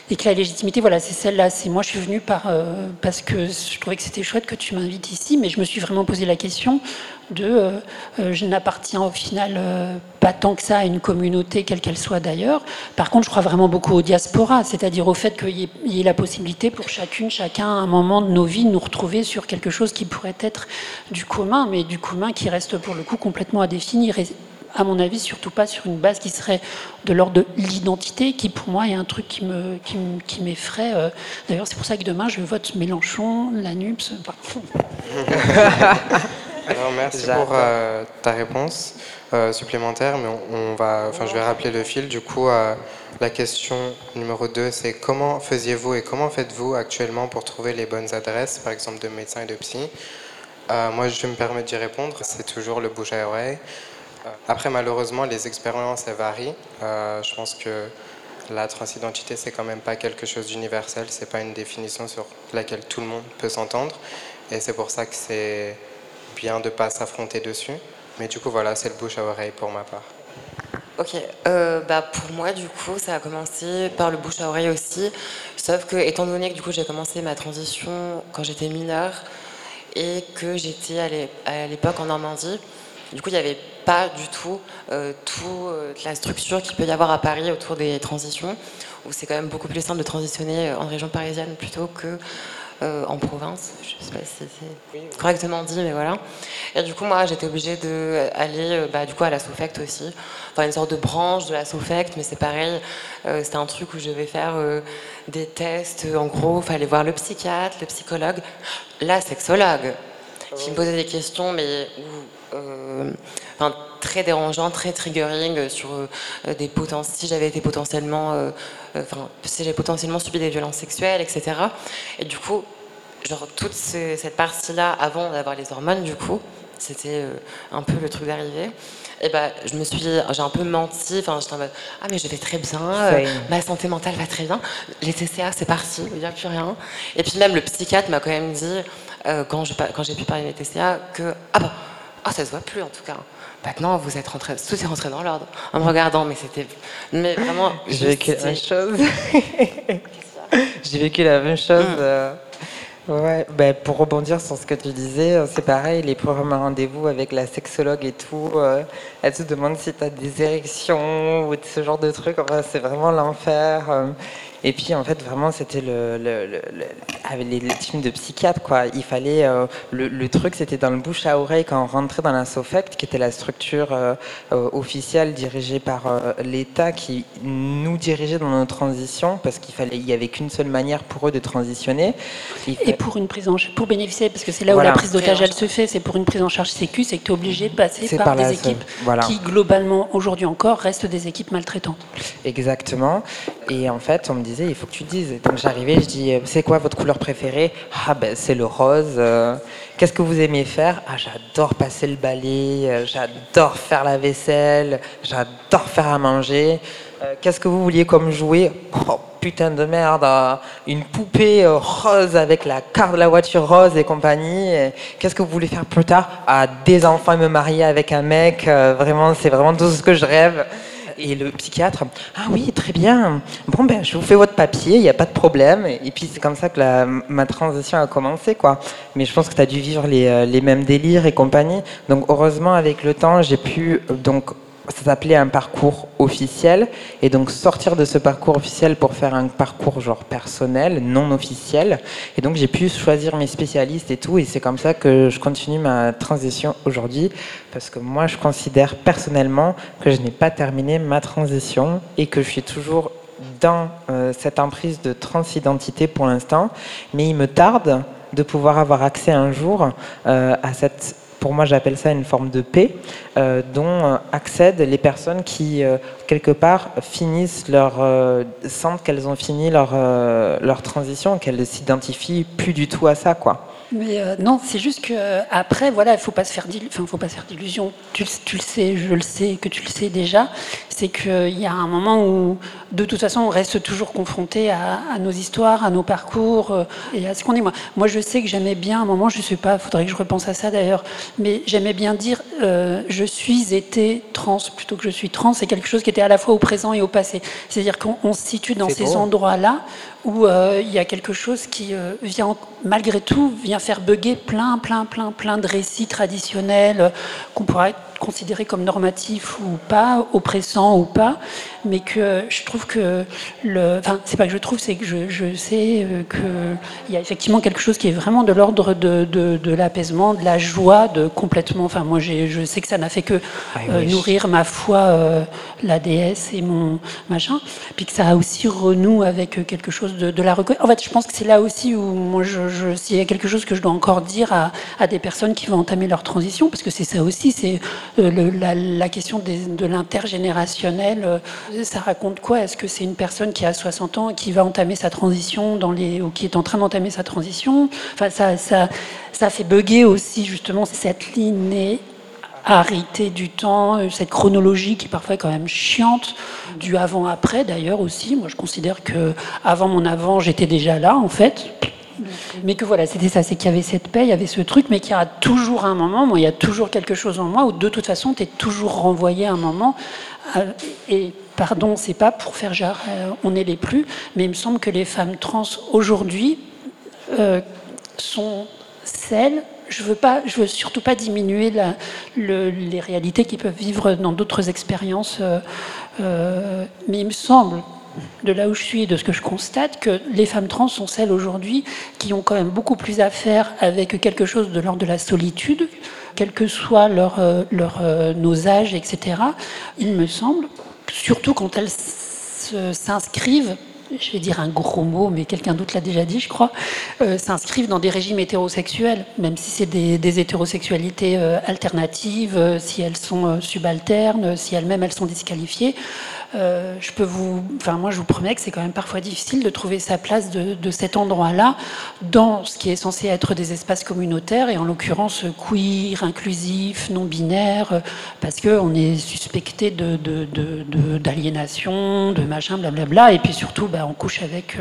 et que la légitimité, voilà, c'est celle-là. C'est moi, je suis venue euh, parce que je trouvais que c'était chouette que tu m'invites ici, mais je me suis vraiment posé la question de, euh, euh, je n'appartiens au final pas tant que ça à une communauté, quelle qu'elle soit d'ailleurs. Par contre, je crois vraiment beaucoup au diaspora, c'est-à-dire au fait qu'il y, ait la possibilité pour chacune, chacun, à un moment de nos vies, de nous retrouver sur quelque chose qui pourrait être du commun, mais du commun qui reste pour le coup complètement à définir. À mon avis, surtout pas sur une base qui serait de l'ordre de l'identité, qui pour moi est un truc qui me qui, m'effraie. Euh. D'ailleurs, c'est pour ça que demain je vote Mélenchon, la NUPS. [laughs] Alors merci pour euh, ta réponse euh, supplémentaire, mais on, va, enfin je vais rappeler le fil. Du coup, la question numéro 2, c'est comment faisiez-vous et comment faites-vous actuellement pour trouver les bonnes adresses, par exemple de médecins et de psy? Moi, je me permettre d'y répondre. C'est toujours le bouche à oreille. Euh, après, malheureusement, les expériences, varient. Euh, je pense que la transidentité, c'est quand même pas quelque chose d'universel, c'est pas une définition sur laquelle tout le monde peut s'entendre. Et c'est pour ça que c'est bien de pas s'affronter dessus. Mais du coup, voilà, c'est le bouche à oreille pour ma part. Ok, euh, bah pour moi, du coup, ça a commencé par le bouche à oreille aussi. Sauf que, étant donné que du coup, j'ai commencé ma transition quand j'étais mineure et que j'étais à l'époque en Normandie, du coup, il n'y avait pas du tout euh, toute euh, la structure qu'il peut y avoir à Paris autour des transitions, où c'est quand même beaucoup plus simple de transitionner euh, en région parisienne plutôt que en province. Je ne sais pas si c'est correctement dit, mais voilà. Et du coup, moi, j'étais obligée d'aller bah, du coup, à la SOFECT aussi, enfin une sorte de branche de la SOFECT, mais c'est pareil, c'était un truc où je devais faire des tests. En gros, il fallait voir le psychiatre, le psychologue, la sexologue, qui me posait des questions, mais euh, enfin, très dérangeant, très triggering sur euh, des potentiels, si j'avais été potentiellement, euh, enfin, si j'avais potentiellement subi des violences sexuelles, etc. Et du coup, genre toute cette partie-là, avant d'avoir les hormones, du coup, c'était un peu le truc d'arriver. Et ben, je me suis, j'ai un peu menti. Enfin, j'étais en mode, ah mais je vais très bien, ma santé mentale va très bien. Les TCA, c'est parti, il n'y a plus rien. Et puis même le psychiatre m'a quand même dit, quand j'ai pu parler des TCA, que ah bah ah, ça se voit plus en tout cas. maintenant vous êtes rentré, tout est rentré dans l'ordre. En me regardant, mais c'était, mais vraiment. J'ai vécu la même chose. J'ai vécu la même chose. Ouais, ben pour rebondir sur ce que tu disais, euh, c'est pareil, les premiers rendez-vous avec la sexologue et tout, euh, elle te demande si tu as des érections ou ce genre de trucs, enfin, c'est vraiment l'enfer. Euh. Et puis en fait vraiment c'était le, avec les, teams de psychiatres quoi. Il fallait euh, le, truc c'était dans le bouche à oreille quand on rentrait dans la SOFECT qui était la structure euh, euh, officielle dirigée par l'État qui nous dirigeait dans nos transitions parce qu'il fallait il y avait qu'une seule manière pour eux de transitionner. Et pour une prise en pour bénéficier parce que c'est là où la prise d'otage elle se fait c'est pour une prise en charge sécu c'est que tu es obligé de passer par, des équipes qui globalement aujourd'hui encore restent des équipes maltraitantes. Exactement. Et en fait on me disait, il faut que tu dises. Donc j'arrivais, je dis, euh, c'est quoi votre couleur préférée? Ah ben c'est le rose. Euh. Qu'est-ce que vous aimez faire? Ah j'adore passer le balai, euh, j'adore faire la vaisselle, j'adore faire à manger. Qu'est-ce que vous vouliez comme jouet? Oh putain de merde, une poupée rose avec la carte de la voiture rose et compagnie. Qu'est-ce que vous voulez faire plus tard? Ah des enfants me marier avec un mec. vraiment, c'est vraiment tout ce que je rêve. Et le psychiatre, ah oui, très bien. Bon, ben, je vous fais votre papier, il n'y a pas de problème. Et puis, c'est comme ça que la, ma transition a commencé, quoi. Mais je pense que tu as dû vivre les, euh, les, mêmes délires et compagnie. Donc, heureusement, avec le temps, j'ai pu, euh, donc, ça s'appelait un parcours officiel. Et donc sortir de ce parcours officiel pour faire un parcours genre personnel, non officiel. Et donc j'ai pu choisir mes spécialistes et tout. Et c'est comme ça que je continue ma transition aujourd'hui. Parce que moi, je considère personnellement que je n'ai pas terminé ma transition et que je suis toujours dans euh, cette emprise de transidentité pour l'instant. Mais il me tarde de pouvoir avoir accès un jour euh, à cette pour moi j'appelle ça une forme de paix, euh, dont euh, accèdent les personnes qui, euh, quelque part, finissent leur, sentent qu'elles ont fini leur, leur transition, qu'elles ne s'identifient plus du tout à ça. quoi. Mais non, c'est juste que après, voilà, il faut pas se faire, faut d'illusions. Tu, le sais, je le sais, que tu le sais déjà c'est qu'il y a un moment où, de toute façon, on reste toujours confronté à, nos histoires, à nos parcours euh, et à ce qu'on est. Moi, moi, je sais que j'aimais bien, à un moment, je ne sais pas, faudrait que je repense à ça d'ailleurs, mais j'aimais bien dire euh, je suis été trans plutôt que je suis trans. C'est quelque chose qui était à la fois au présent et au passé. C'est-à-dire qu'on se situe dans ces endroits-là où euh, il y a quelque chose qui vient, malgré tout, vient faire bugger plein, plein, plein, plein de récits traditionnels qu'on pourrait considérés comme normatifs ou pas, oppressants ou pas, mais que je trouve que le, enfin c'est pas que je trouve, c'est que je, je sais euh, qu'il y a effectivement quelque chose qui est vraiment de l'ordre de, de, de l'apaisement, de la joie, de complètement. Enfin moi je sais que ça n'a fait que ah, euh, nourrir ma foi, euh, la déesse et mon machin, puis que ça a aussi renoue avec quelque chose de, de la reconnaissance. En fait je pense que c'est là aussi où moi je, je s'il y a quelque chose que je dois encore dire à, à des personnes qui vont entamer leur transition, parce que c'est ça aussi, c'est euh, la, question de l'intergénérationnel, ça raconte quoi? Est-ce que c'est une personne qui a 60 ans et qui va entamer sa transition dans les, ou qui est en train d'entamer sa transition? Enfin, ça, ça, ça fait bugger aussi justement cette linéarité du temps, euh, cette chronologie qui parfois est quand même chiante, du avant-après d'ailleurs aussi. Moi, je considère que avant mon avant, j'étais déjà là en fait. Mais que voilà, c'était ça, c'est qu'il y avait cette paix, il y avait ce truc, mais qu'il y a toujours un moment, moi, il y a toujours quelque chose en moi où de toute façon, tu es toujours renvoyé à un moment. Euh, et pardon, c'est pas pour faire genre, euh, on est les plus, mais il me semble que les femmes trans aujourd'hui euh, sont celles je veux pas, je veux surtout pas diminuer les réalités qu'ils peuvent vivre dans d'autres expériences, mais il me semble de là où je suis et de ce que je constate, que les femmes trans sont celles aujourd'hui qui ont quand même beaucoup plus à faire avec quelque chose de l'ordre de la solitude, quel que soit leur, euh, leur, euh, nos âges, etc. Il me semble, surtout quand elles s'inscrivent je vais dire un gros mot, mais quelqu'un d'autre l'a déjà dit, je crois, euh, s'inscrivent dans des régimes hétérosexuels, même si c'est des, hétérosexualités alternatives, si elles sont subalternes, si elles-mêmes elles sont disqualifiées. Euh, je peux vous, enfin moi je vous promets que c'est quand même parfois difficile de trouver sa place de, cet endroit-là dans ce qui est censé être des espaces communautaires et en l'occurrence queer, inclusif, non binaire, euh, parce qu'on est suspecté d'aliénation, de, de, de, machin, blablabla, et puis surtout bah, on couche avec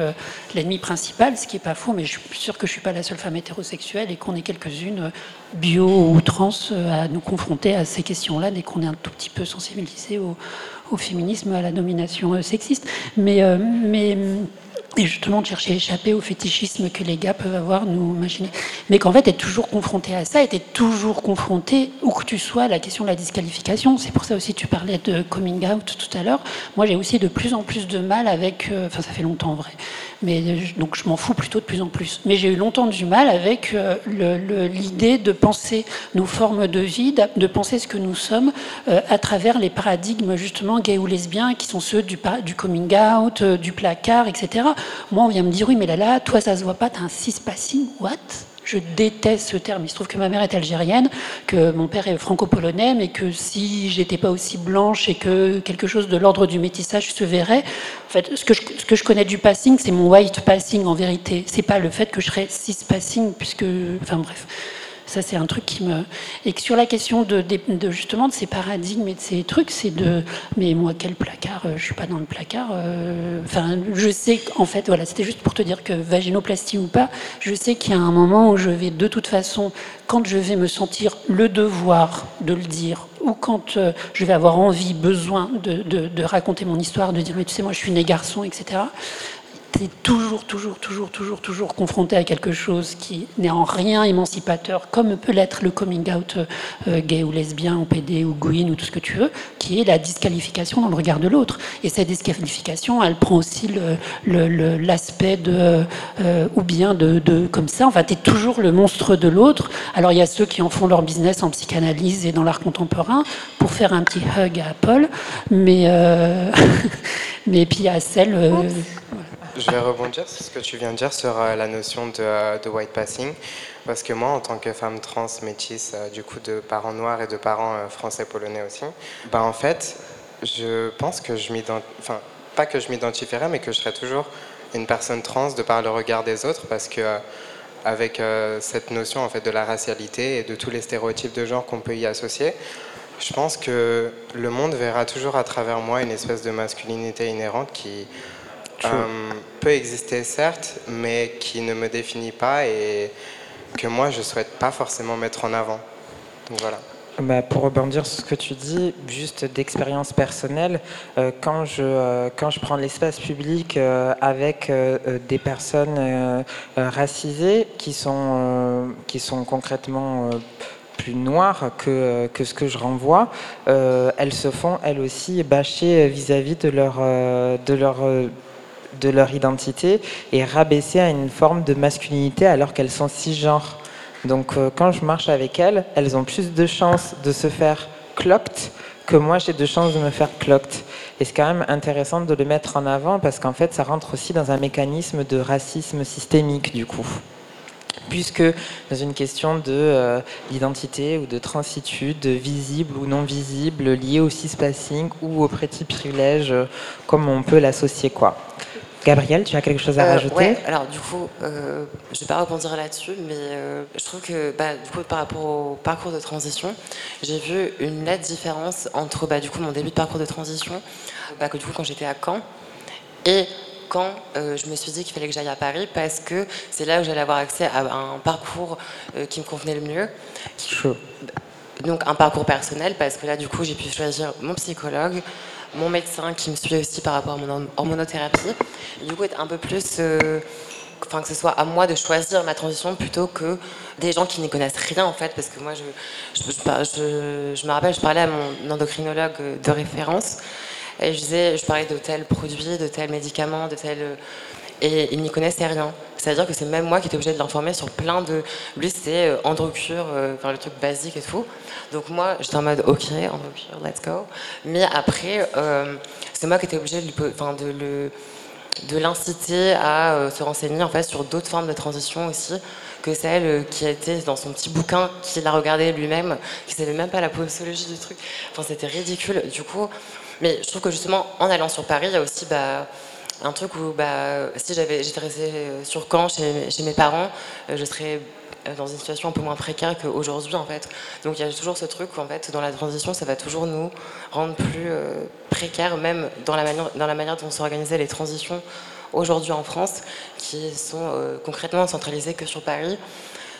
l'ennemi principal, ce qui n'est pas faux, mais je suis sûre que je suis pas la seule femme hétérosexuelle et qu'on est quelques-unes bio ou trans à nous confronter à ces questions-là dès qu'on est un tout petit peu sensibilisé au, au féminisme, à la domination sexiste. Mais, mais et justement de chercher à échapper au fétichisme que les gars peuvent avoir, nous imaginer. Mais qu'en fait, être toujours confronté à ça, être toujours confronté, où que tu sois, à la question de la disqualification. C'est pour ça aussi tu parlais de coming out tout à l'heure. Moi, j'ai aussi de plus en plus de mal avec. Euh, enfin, ça fait longtemps en vrai. Mais donc, je m'en fous plutôt de plus en plus. Mais j'ai eu longtemps du mal avec euh, l'idée de penser nos formes de vie, de penser ce que nous sommes euh, à travers les paradigmes justement gays ou lesbiens, qui sont ceux du coming out, du placard, etc. Moi, on vient me dire, oui, mais là, là, toi, ça se voit pas, tu as un cis-passing, what? Je déteste ce terme. Il se trouve que ma mère est algérienne, que mon père est franco-polonais, mais que si j'étais pas aussi blanche et que quelque chose de l'ordre du métissage se verrait, en fait, ce que je, ce que je connais du passing, c'est mon white passing en vérité. C'est pas le fait que je serais cis passing, puisque, enfin bref. Ça, c'est un truc qui me. Et que sur la question de, justement de ces paradigmes et de ces trucs, c'est de. Mais moi, quel placard euh, Je suis pas dans le placard. Euh, enfin, je sais qu'en fait, voilà, c'était juste pour te dire que vaginoplastie ou pas, je sais qu'il y a un moment où je vais de toute façon, quand je vais me sentir le devoir de le dire, ou quand euh, je vais avoir envie, besoin de, de, raconter mon histoire, de dire mais tu sais moi je suis né garçon, etc toujours, toujours, toujours, toujours, toujours confronté à quelque chose qui n'est en rien émancipateur, comme peut l'être le coming out euh, gay ou lesbien, ou PD ou gouine ou tout ce que tu veux, qui est la disqualification dans le regard de l'autre. Et cette disqualification, elle prend aussi l'aspect de, euh, ou bien de, de, comme ça, enfin, tu es toujours le monstre de l'autre. Alors il y a ceux qui en font leur business en psychanalyse et dans l'art contemporain pour faire un petit hug à Paul, mais, euh, [laughs] mais puis il y a celle. Je vais rebondir sur ce que tu viens de dire sur euh, la notion euh, de, white passing. Parce que moi, en tant que femme trans métisse, euh, du coup de parents noirs et de parents français-polonais aussi, bah en fait, je pense que je m'identifie. Enfin, pas que je m'identifierais, mais que je serais toujours une personne trans de par le regard des autres. Parce que avec cette notion en fait de la racialité et de tous les stéréotypes de genre qu'on peut y associer, je pense que le monde verra toujours à travers moi une espèce de masculinité inhérente qui euh, peut exister certes, mais qui ne me définit pas et que moi je souhaite pas forcément mettre en avant. Donc voilà. Bah, pour rebondir sur ce que tu dis, juste d'expérience personnelle, euh, quand, je, euh, quand je prends l'espace public avec des personnes racisées qui sont, qui sont concrètement plus noires que, que ce que je renvoie, elles se font elles aussi bâcher vis-à-vis de leur, de leur de leur identité et rabaisser à une forme de masculinité alors qu'elles sont cisgenres. Donc euh, quand je marche avec elles, elles ont plus de chances de se faire clocked que moi j'ai de chances de me faire clocked. Et c'est quand même intéressant de le mettre en avant parce qu'en fait ça rentre aussi dans un mécanisme de racisme systémique du coup puisque dans une question de d'identité euh, ou de transitude, visible ou non visible, liée au cispassing ou au petit privilège, euh, comme on peut l'associer quoi. Gabriel, tu as quelque chose à euh, rajouter ouais, alors du coup, euh, je ne vais pas rebondir là-dessus, mais euh, je trouve que bah, du coup, par rapport au parcours de transition, j'ai vu une nette différence entre bah, du coup, mon début de parcours de transition, bah, que du coup, quand j'étais à Caen, et quand je me suis dit qu'il fallait que j'aille à Paris, parce que c'est là où j'allais avoir accès à un parcours qui me convenait le mieux. Donc un parcours personnel, parce que là, du coup, j'ai pu choisir mon psychologue, mon médecin qui me suit aussi par rapport à mon hormonothérapie. du coup, être un peu plus. Euh, enfin, que ce soit à moi de choisir ma transition plutôt que des gens qui n'y connaissent rien en fait. Parce que moi, je, je, me rappelle, je parlais à mon endocrinologue de référence et je disais, je parlais de tel produit, de tel médicament, de tel. Et il n'y connaissait rien. C'est-à-dire que c'est même moi qui étais obligée de l'informer sur plein de. Lui, c'est euh, euh, enfin, le truc basique et tout. Donc moi, j'étais en mode OK, Androcure, let's go. Mais après, euh, c'est moi qui étais obligée de, le de l'inciter à se renseigner en fait sur d'autres formes de transition aussi que celle qui été dans son petit bouquin qu'il a regardé lui-même qui savait même pas la posologie du truc enfin c'était ridicule du coup mais je trouve que justement en allant sur Paris il y a aussi bah, un truc où bah, si j'avais, j'étais restée euh, sur Caen chez, mes parents, euh, je serais euh, dans une situation un peu moins précaire qu'aujourd'hui en fait. Donc il y a toujours ce truc où en fait dans la transition ça va toujours nous rendre plus précaires, même dans la manière, dans la manière dont s'organisaient les transitions aujourd'hui en France qui sont concrètement centralisées que sur Paris.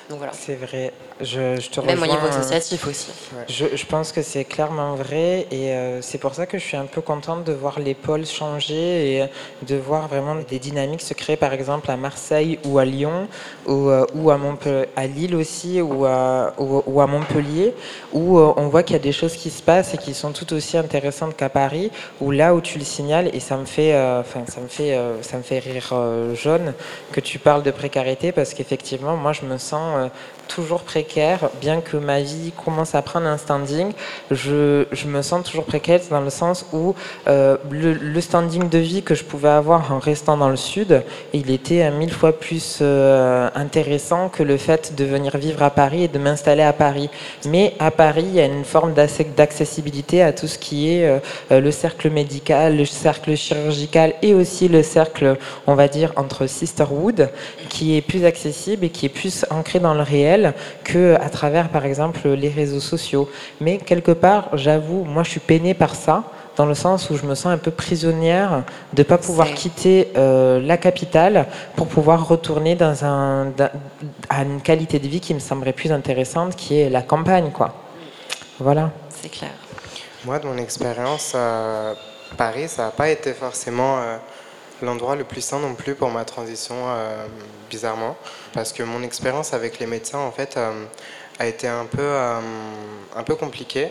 Donc voilà. C'est vrai. Je, je te Même rejoins, au niveau associatif aussi. Je, je, pense que c'est clairement vrai et euh, c'est pour ça que je suis un peu contente de voir les pôles changer et de voir vraiment des dynamiques se créer par exemple à Marseille ou à Lyon ou, euh, ou à, Montpellier, à Lille aussi ou à, ou, ou à Montpellier où euh, on voit qu'il y a des choses qui se passent et qui sont tout aussi intéressantes qu'à Paris où là où tu le signales et ça me fait, euh, enfin ça me fait, euh, ça me fait rire jaune que tu parles de précarité parce qu'effectivement moi je me sens euh, toujours précaire, bien que ma vie commence à prendre un standing, je, me sens toujours précaire dans le sens où euh, le, le, standing de vie que je pouvais avoir en restant dans le sud, il était mille fois plus euh, intéressant que le fait de venir vivre à Paris et de m'installer à Paris. Mais à Paris, il y a une forme d'accessibilité à tout ce qui est euh, le cercle médical, le cercle chirurgical et aussi le cercle, on va dire, entre sisterhood, qui est plus accessible et qui est plus ancré dans le réel que à travers par exemple les réseaux sociaux. Mais quelque part, j'avoue, moi je suis peinée par ça dans le sens où je me sens un peu prisonnière de pas pouvoir quitter euh, la capitale pour pouvoir retourner dans un, à une qualité de vie qui me semblerait plus intéressante, qui est la campagne, quoi. Voilà. C'est clair. Moi, de mon expérience, euh, Paris, ça n'a pas été forcément euh, l'endroit le plus sain non plus pour ma transition, euh, bizarrement, parce que mon expérience avec les médecins, en fait, euh, a été un peu, euh, un peu compliquée.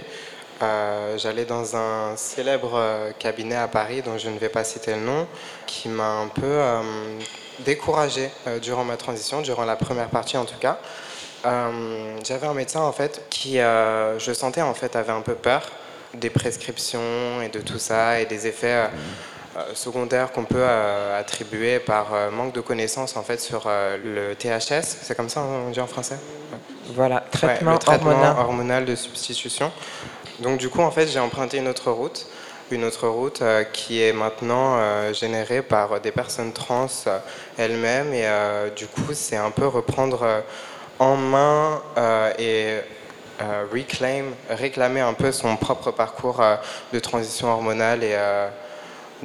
J'allais dans un célèbre cabinet à Paris, dont je ne vais pas citer le nom, qui m'a un peu découragé durant ma transition, durant la première partie en tout cas. J'avais un médecin en fait qui, je sentais en fait, avait un peu peur des prescriptions et de tout ça et des effets euh, secondaires qu'on peut euh, attribuer par euh, manque de connaissances en fait sur le THS, c'est comme ça on dit en français? Voilà, traitement, ouais, le traitement hormonal. hormonal de substitution. Donc du coup en fait j'ai emprunté une autre route une autre route euh, qui est maintenant euh, générée par des personnes trans euh, elles-mêmes et du coup c'est un peu reprendre en main et reclaim, réclamer un peu son propre parcours de transition hormonale et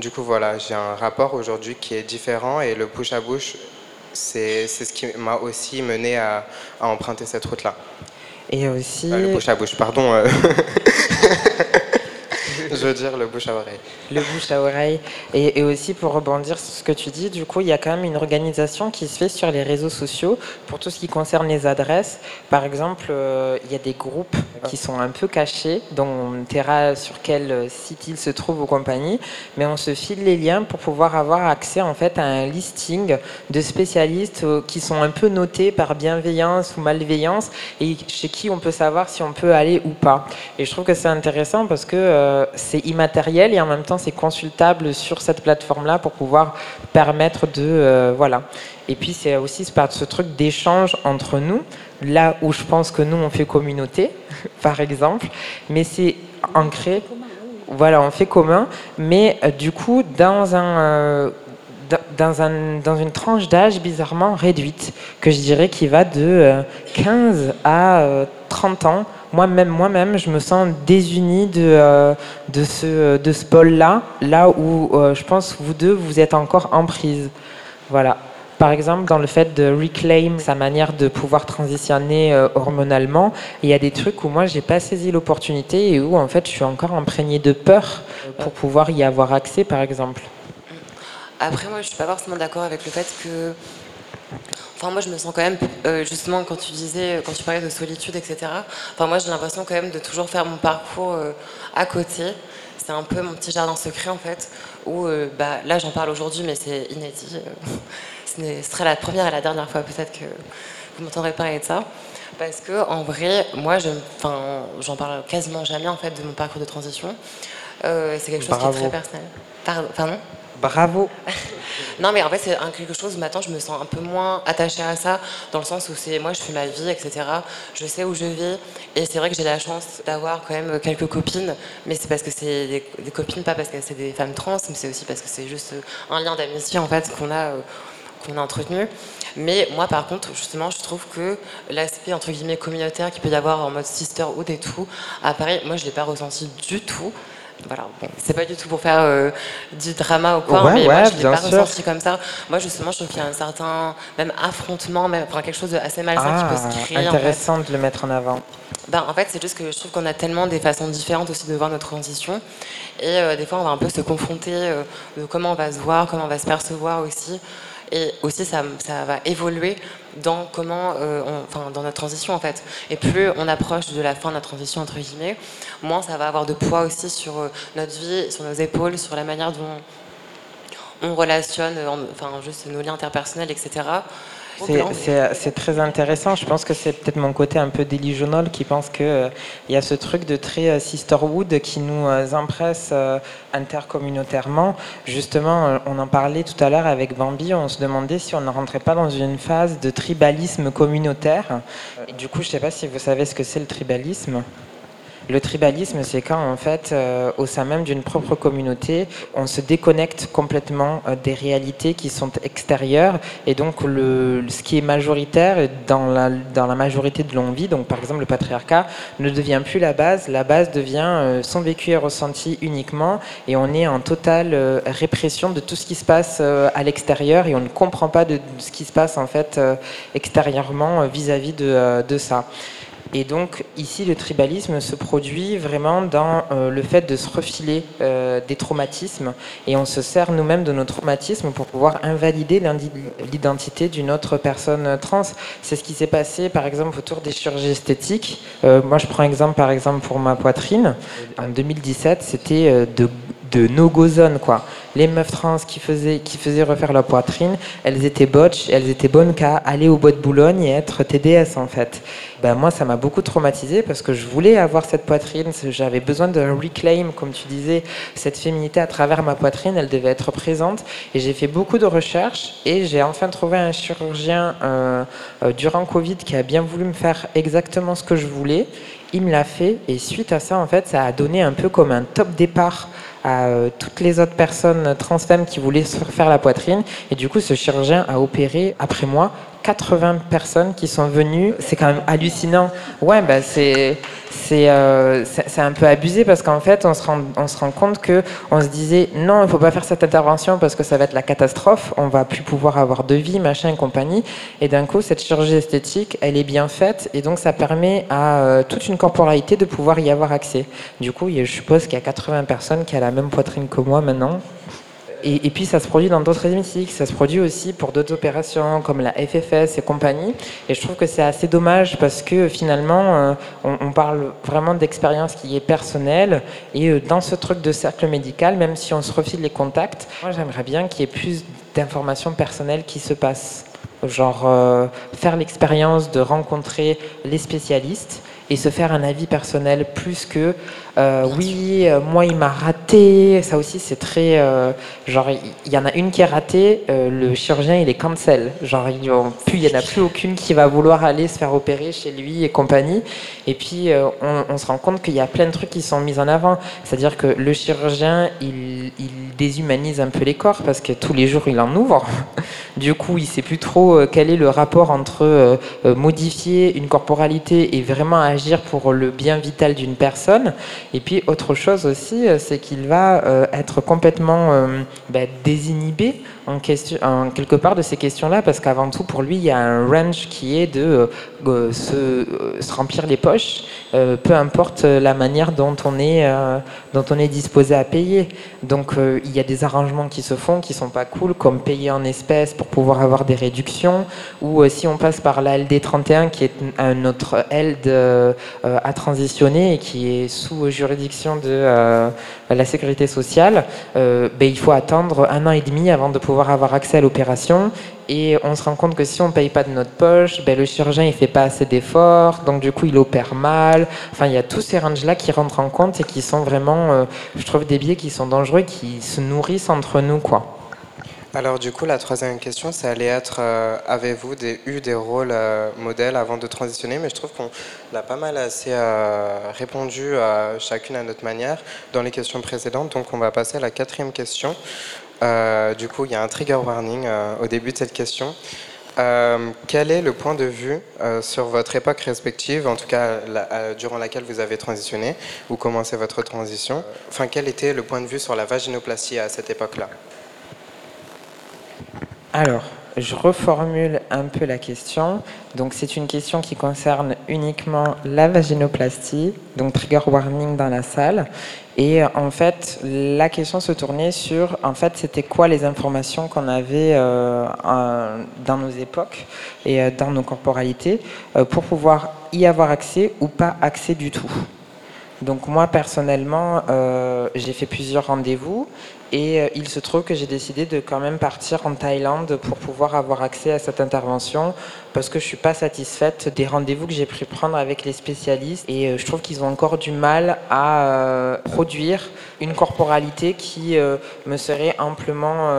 du coup, voilà, j'ai un rapport aujourd'hui qui est différent et le push à bouche, c'est ce qui m'a aussi mené à, à emprunter cette route-là. Et aussi. Euh, le bouche à bouche, pardon. Euh... [laughs] [laughs] Je veux dire le bouche à oreille. Le bouche à oreille. Et, aussi pour rebondir sur ce que tu dis, du coup, il y a quand même une organisation qui se fait sur les réseaux sociaux pour tout ce qui concerne les adresses. Par exemple, euh, il y a des groupes qui sont un peu cachés, dont on verra sur quel site ils se trouvent ou compagnie, mais on se file les liens pour pouvoir avoir accès en fait à un listing de spécialistes euh, qui sont un peu notés par bienveillance ou malveillance et chez qui on peut savoir si on peut aller ou pas. Et je trouve que c'est intéressant parce que euh, c'est immatériel et en même temps c'est consultable sur cette plateforme-là pour pouvoir permettre de euh, voilà. Et puis c'est aussi ce truc d'échange entre nous, là où je pense que nous on fait communauté, [laughs] par exemple, mais c'est ancré. Voilà, on fait commun, mais euh, du coup dans un euh, dans, un, dans, une tranche d'âge bizarrement réduite, que je dirais qui va de euh, 15 à 30 ans moi-même, moi-même, je me sens désunie de, euh, de ce, de ce pôle-là, là où euh, je pense vous deux, vous êtes encore en prise. Voilà. Par exemple, dans le fait de reclaim sa manière de pouvoir transitionner euh, hormonalement, il y a des trucs où moi, j'ai pas saisi l'opportunité et où, en fait, je suis encore imprégnée de peur pour pouvoir y avoir accès, par exemple. Après, moi, je suis pas forcément d'accord avec le fait que Enfin, moi, je me sens quand même, euh, justement, quand tu disais, quand tu parlais de solitude, etc. Enfin, moi, j'ai l'impression quand même de toujours faire mon parcours euh, à côté. C'est un peu mon petit jardin secret, en fait, où, euh, bah, là, j'en parle aujourd'hui, mais c'est inédit. [laughs] ce serait la première et la dernière fois, peut-être, que vous m'entendrez parler de ça. Parce que, en vrai, moi, je, enfin, j'en parle quasiment jamais, en fait, de mon parcours de transition. c'est quelque chose Bravo. qui est très personnel. Pardon, pardon? Bravo. [laughs] non, mais en fait, c'est quelque chose maintenant je me sens un peu moins attachée à ça, dans le sens où c'est moi, je fais ma vie, etc. Je sais où je vis, et c'est vrai que j'ai la chance d'avoir quand même quelques copines, mais c'est parce que c'est des, copines, pas parce que c'est des femmes trans, mais c'est aussi parce que c'est juste un lien d'amitié en fait qu'on a. Euh, qu'on a entretenu. Mais moi, par contre, justement, je trouve que l'aspect entre guillemets communautaire qu'il peut y avoir en mode sisterhood et tout, à Paris, moi, je l'ai pas ressenti du tout. Voilà, bon, c'est pas du tout pour faire euh, du drama ou quoi, mais moi je l'ai pas ressenti comme ça. Moi justement, je trouve qu'il y a un certain même affrontement, même enfin, quelque chose d'assez malsain qui peut se ah, créer. Intéressant de le mettre en avant. Ben, en fait, c'est juste que je trouve qu'on a tellement des façons différentes aussi de voir notre transition, et euh, des fois on va un peu se confronter euh, de comment on va se voir, comment on va se percevoir aussi. Et aussi, ça, ça va évoluer dans comment, euh, enfin, dans notre transition en fait. Et plus on approche de la fin de notre transition entre guillemets, moins ça va avoir de poids aussi sur euh, notre vie, sur nos épaules, sur la manière dont on relationne, enfin, juste nos liens interpersonnels, etc. C'est très intéressant. Je pense que c'est peut-être mon côté un peu délusionnel qui pense qu'il euh, y a ce truc de très euh, sisterhood qui nous euh, impresse intercommunautairement. Justement, on en parlait tout à l'heure avec Bambi, on se demandait si on ne rentrait pas dans une phase de tribalisme communautaire. Du coup, je ne sais pas si vous savez ce que c'est le tribalisme. Le tribalisme, c'est quand, en fait, euh, au sein même d'une propre communauté, on se déconnecte complètement euh, des réalités qui sont extérieures. Et donc, le, ce qui est majoritaire dans la, majorité de l'on vit, donc par exemple le patriarcat, ne devient plus la base. La base devient euh, son vécu et ressenti uniquement. Et on est en totale répression de tout ce qui se passe à l'extérieur. Et on ne comprend pas de, ce qui se passe, en fait, extérieurement vis-à-vis de ça. Et donc ici, le tribalisme se produit vraiment dans euh, le fait de se refiler euh, des traumatismes et on se sert nous-mêmes de nos traumatismes pour pouvoir invalider l'identité d'une autre personne trans. C'est ce qui s'est passé par exemple autour des chirurgies esthétiques. Euh, moi, je prends exemple par exemple pour ma poitrine. En 2017, c'était de de no-go zone, quoi. Les meufs trans qui faisaient, refaire leur poitrine, elles étaient botches, elles étaient bonnes qu'à aller au bois de Boulogne et être TDS, en fait. Ben, moi, ça m'a beaucoup traumatisé parce que je voulais avoir cette poitrine, j'avais besoin de reclaim, comme tu disais, cette féminité à travers ma poitrine, elle devait être présente. Et j'ai fait beaucoup de recherches et j'ai enfin trouvé un chirurgien euh, durant Covid qui a bien voulu me faire exactement ce que je voulais. Il me l'a fait et suite à ça, en fait, ça a donné un peu comme un top départ à euh, toutes les autres personnes trans femmes qui voulaient se faire la poitrine. Et du coup, ce chirurgien a opéré, après moi, 80 personnes qui sont venues. C'est quand même hallucinant. Ouais, bah c'est euh, c'est un peu abusé parce qu'en fait, on se rend, on se rend compte que on se disait non, il faut pas faire cette intervention parce que ça va être la catastrophe. On va plus pouvoir avoir de vie, machin et compagnie. Et d'un coup, cette chirurgie esthétique, elle est bien faite et donc ça permet à euh, toute une corporalité de pouvoir y avoir accès. Du coup, je suppose qu'il y a 80 personnes qui a la même poitrine que moi maintenant. Et, puis ça se produit dans d'autres hémicycles, ça se produit aussi pour d'autres opérations comme la FFS et compagnie. Et je trouve que c'est assez dommage parce que finalement, euh, on, parle vraiment d'expérience qui est personnelle. Et euh, dans ce truc de cercle médical, même si on se refile les contacts, moi j'aimerais bien qu'il y ait plus d'informations personnelles qui se passent. Genre euh, faire l'expérience de rencontrer les spécialistes et se faire un avis personnel plus que euh, oui, euh, moi il m'a raté. Ça aussi c'est très euh, genre il y, en a une qui est ratée, le chirurgien il est cancel. Genre il n'y en a plus aucune qui va vouloir aller se faire opérer chez lui et compagnie. Et puis on, se rend compte qu'il y a plein de trucs qui sont mis en avant. C'est-à-dire que le chirurgien il, il, déshumanise un peu les corps parce que tous les jours il en ouvre. [laughs] Du coup il sait plus trop quel est le rapport entre modifier une corporalité et vraiment agir pour le bien vital d'une personne. Et puis autre chose aussi, euh, c'est qu'il va euh, être complètement euh, bah, désinhibé en, quelque part de ces questions-là, parce qu'avant tout, pour lui, il y a un range qui est de se, se, remplir les poches, peu importe la manière dont on est, dont on est disposé à payer. Donc il y a des arrangements qui se font qui sont pas cool, comme payer en espèces pour pouvoir avoir des réductions, ou si on passe par la LD31, qui est un autre LD à transitionner et qui est sous juridiction de euh, la sécurité sociale, euh, ben, il faut attendre un an et demi avant de pouvoir avoir accès à l'opération. Et on se rend compte que si on ne paye pas de notre poche, ben, le chirurgien il fait pas assez d'efforts, donc du coup il opère mal. Enfin, il y a tous ces ranges-là qui rentrent en compte et qui sont vraiment, euh, je trouve, des biais qui sont dangereux, qui se nourrissent entre nous. Alors du coup, la troisième question, ça allait être, euh, avez-vous eu des rôles euh, modèles avant de transitionner? Mais je trouve qu'on a pas mal assez répondu à chacune à notre manière dans les questions précédentes. Donc on va passer à la quatrième question. Du coup, il y a un trigger warning au début de cette question. Euh, quel est le point de vue euh, sur votre époque respective, en tout cas euh, durant laquelle vous avez transitionné ou commencé votre transition? Enfin, quel était le point de vue sur la vaginoplastie à cette époque-là? Alors, je reformule un peu la question. Donc, c'est une question qui concerne uniquement la vaginoplastie, donc trigger warning dans la salle. Et en fait, la question se tournait sur, en fait, c'était quoi les informations qu'on avait euh, dans nos époques et euh, dans nos corporalités euh, pour pouvoir y avoir accès ou pas accès du tout. Donc moi personnellement, j'ai fait plusieurs rendez-vous et euh, il se trouve que j'ai décidé de quand même partir en Thaïlande pour pouvoir avoir accès à cette intervention parce que je suis pas satisfaite des rendez-vous que j'ai pu prendre avec les spécialistes. Et euh, je trouve qu'ils ont encore du mal à euh, produire une corporalité qui me serait amplement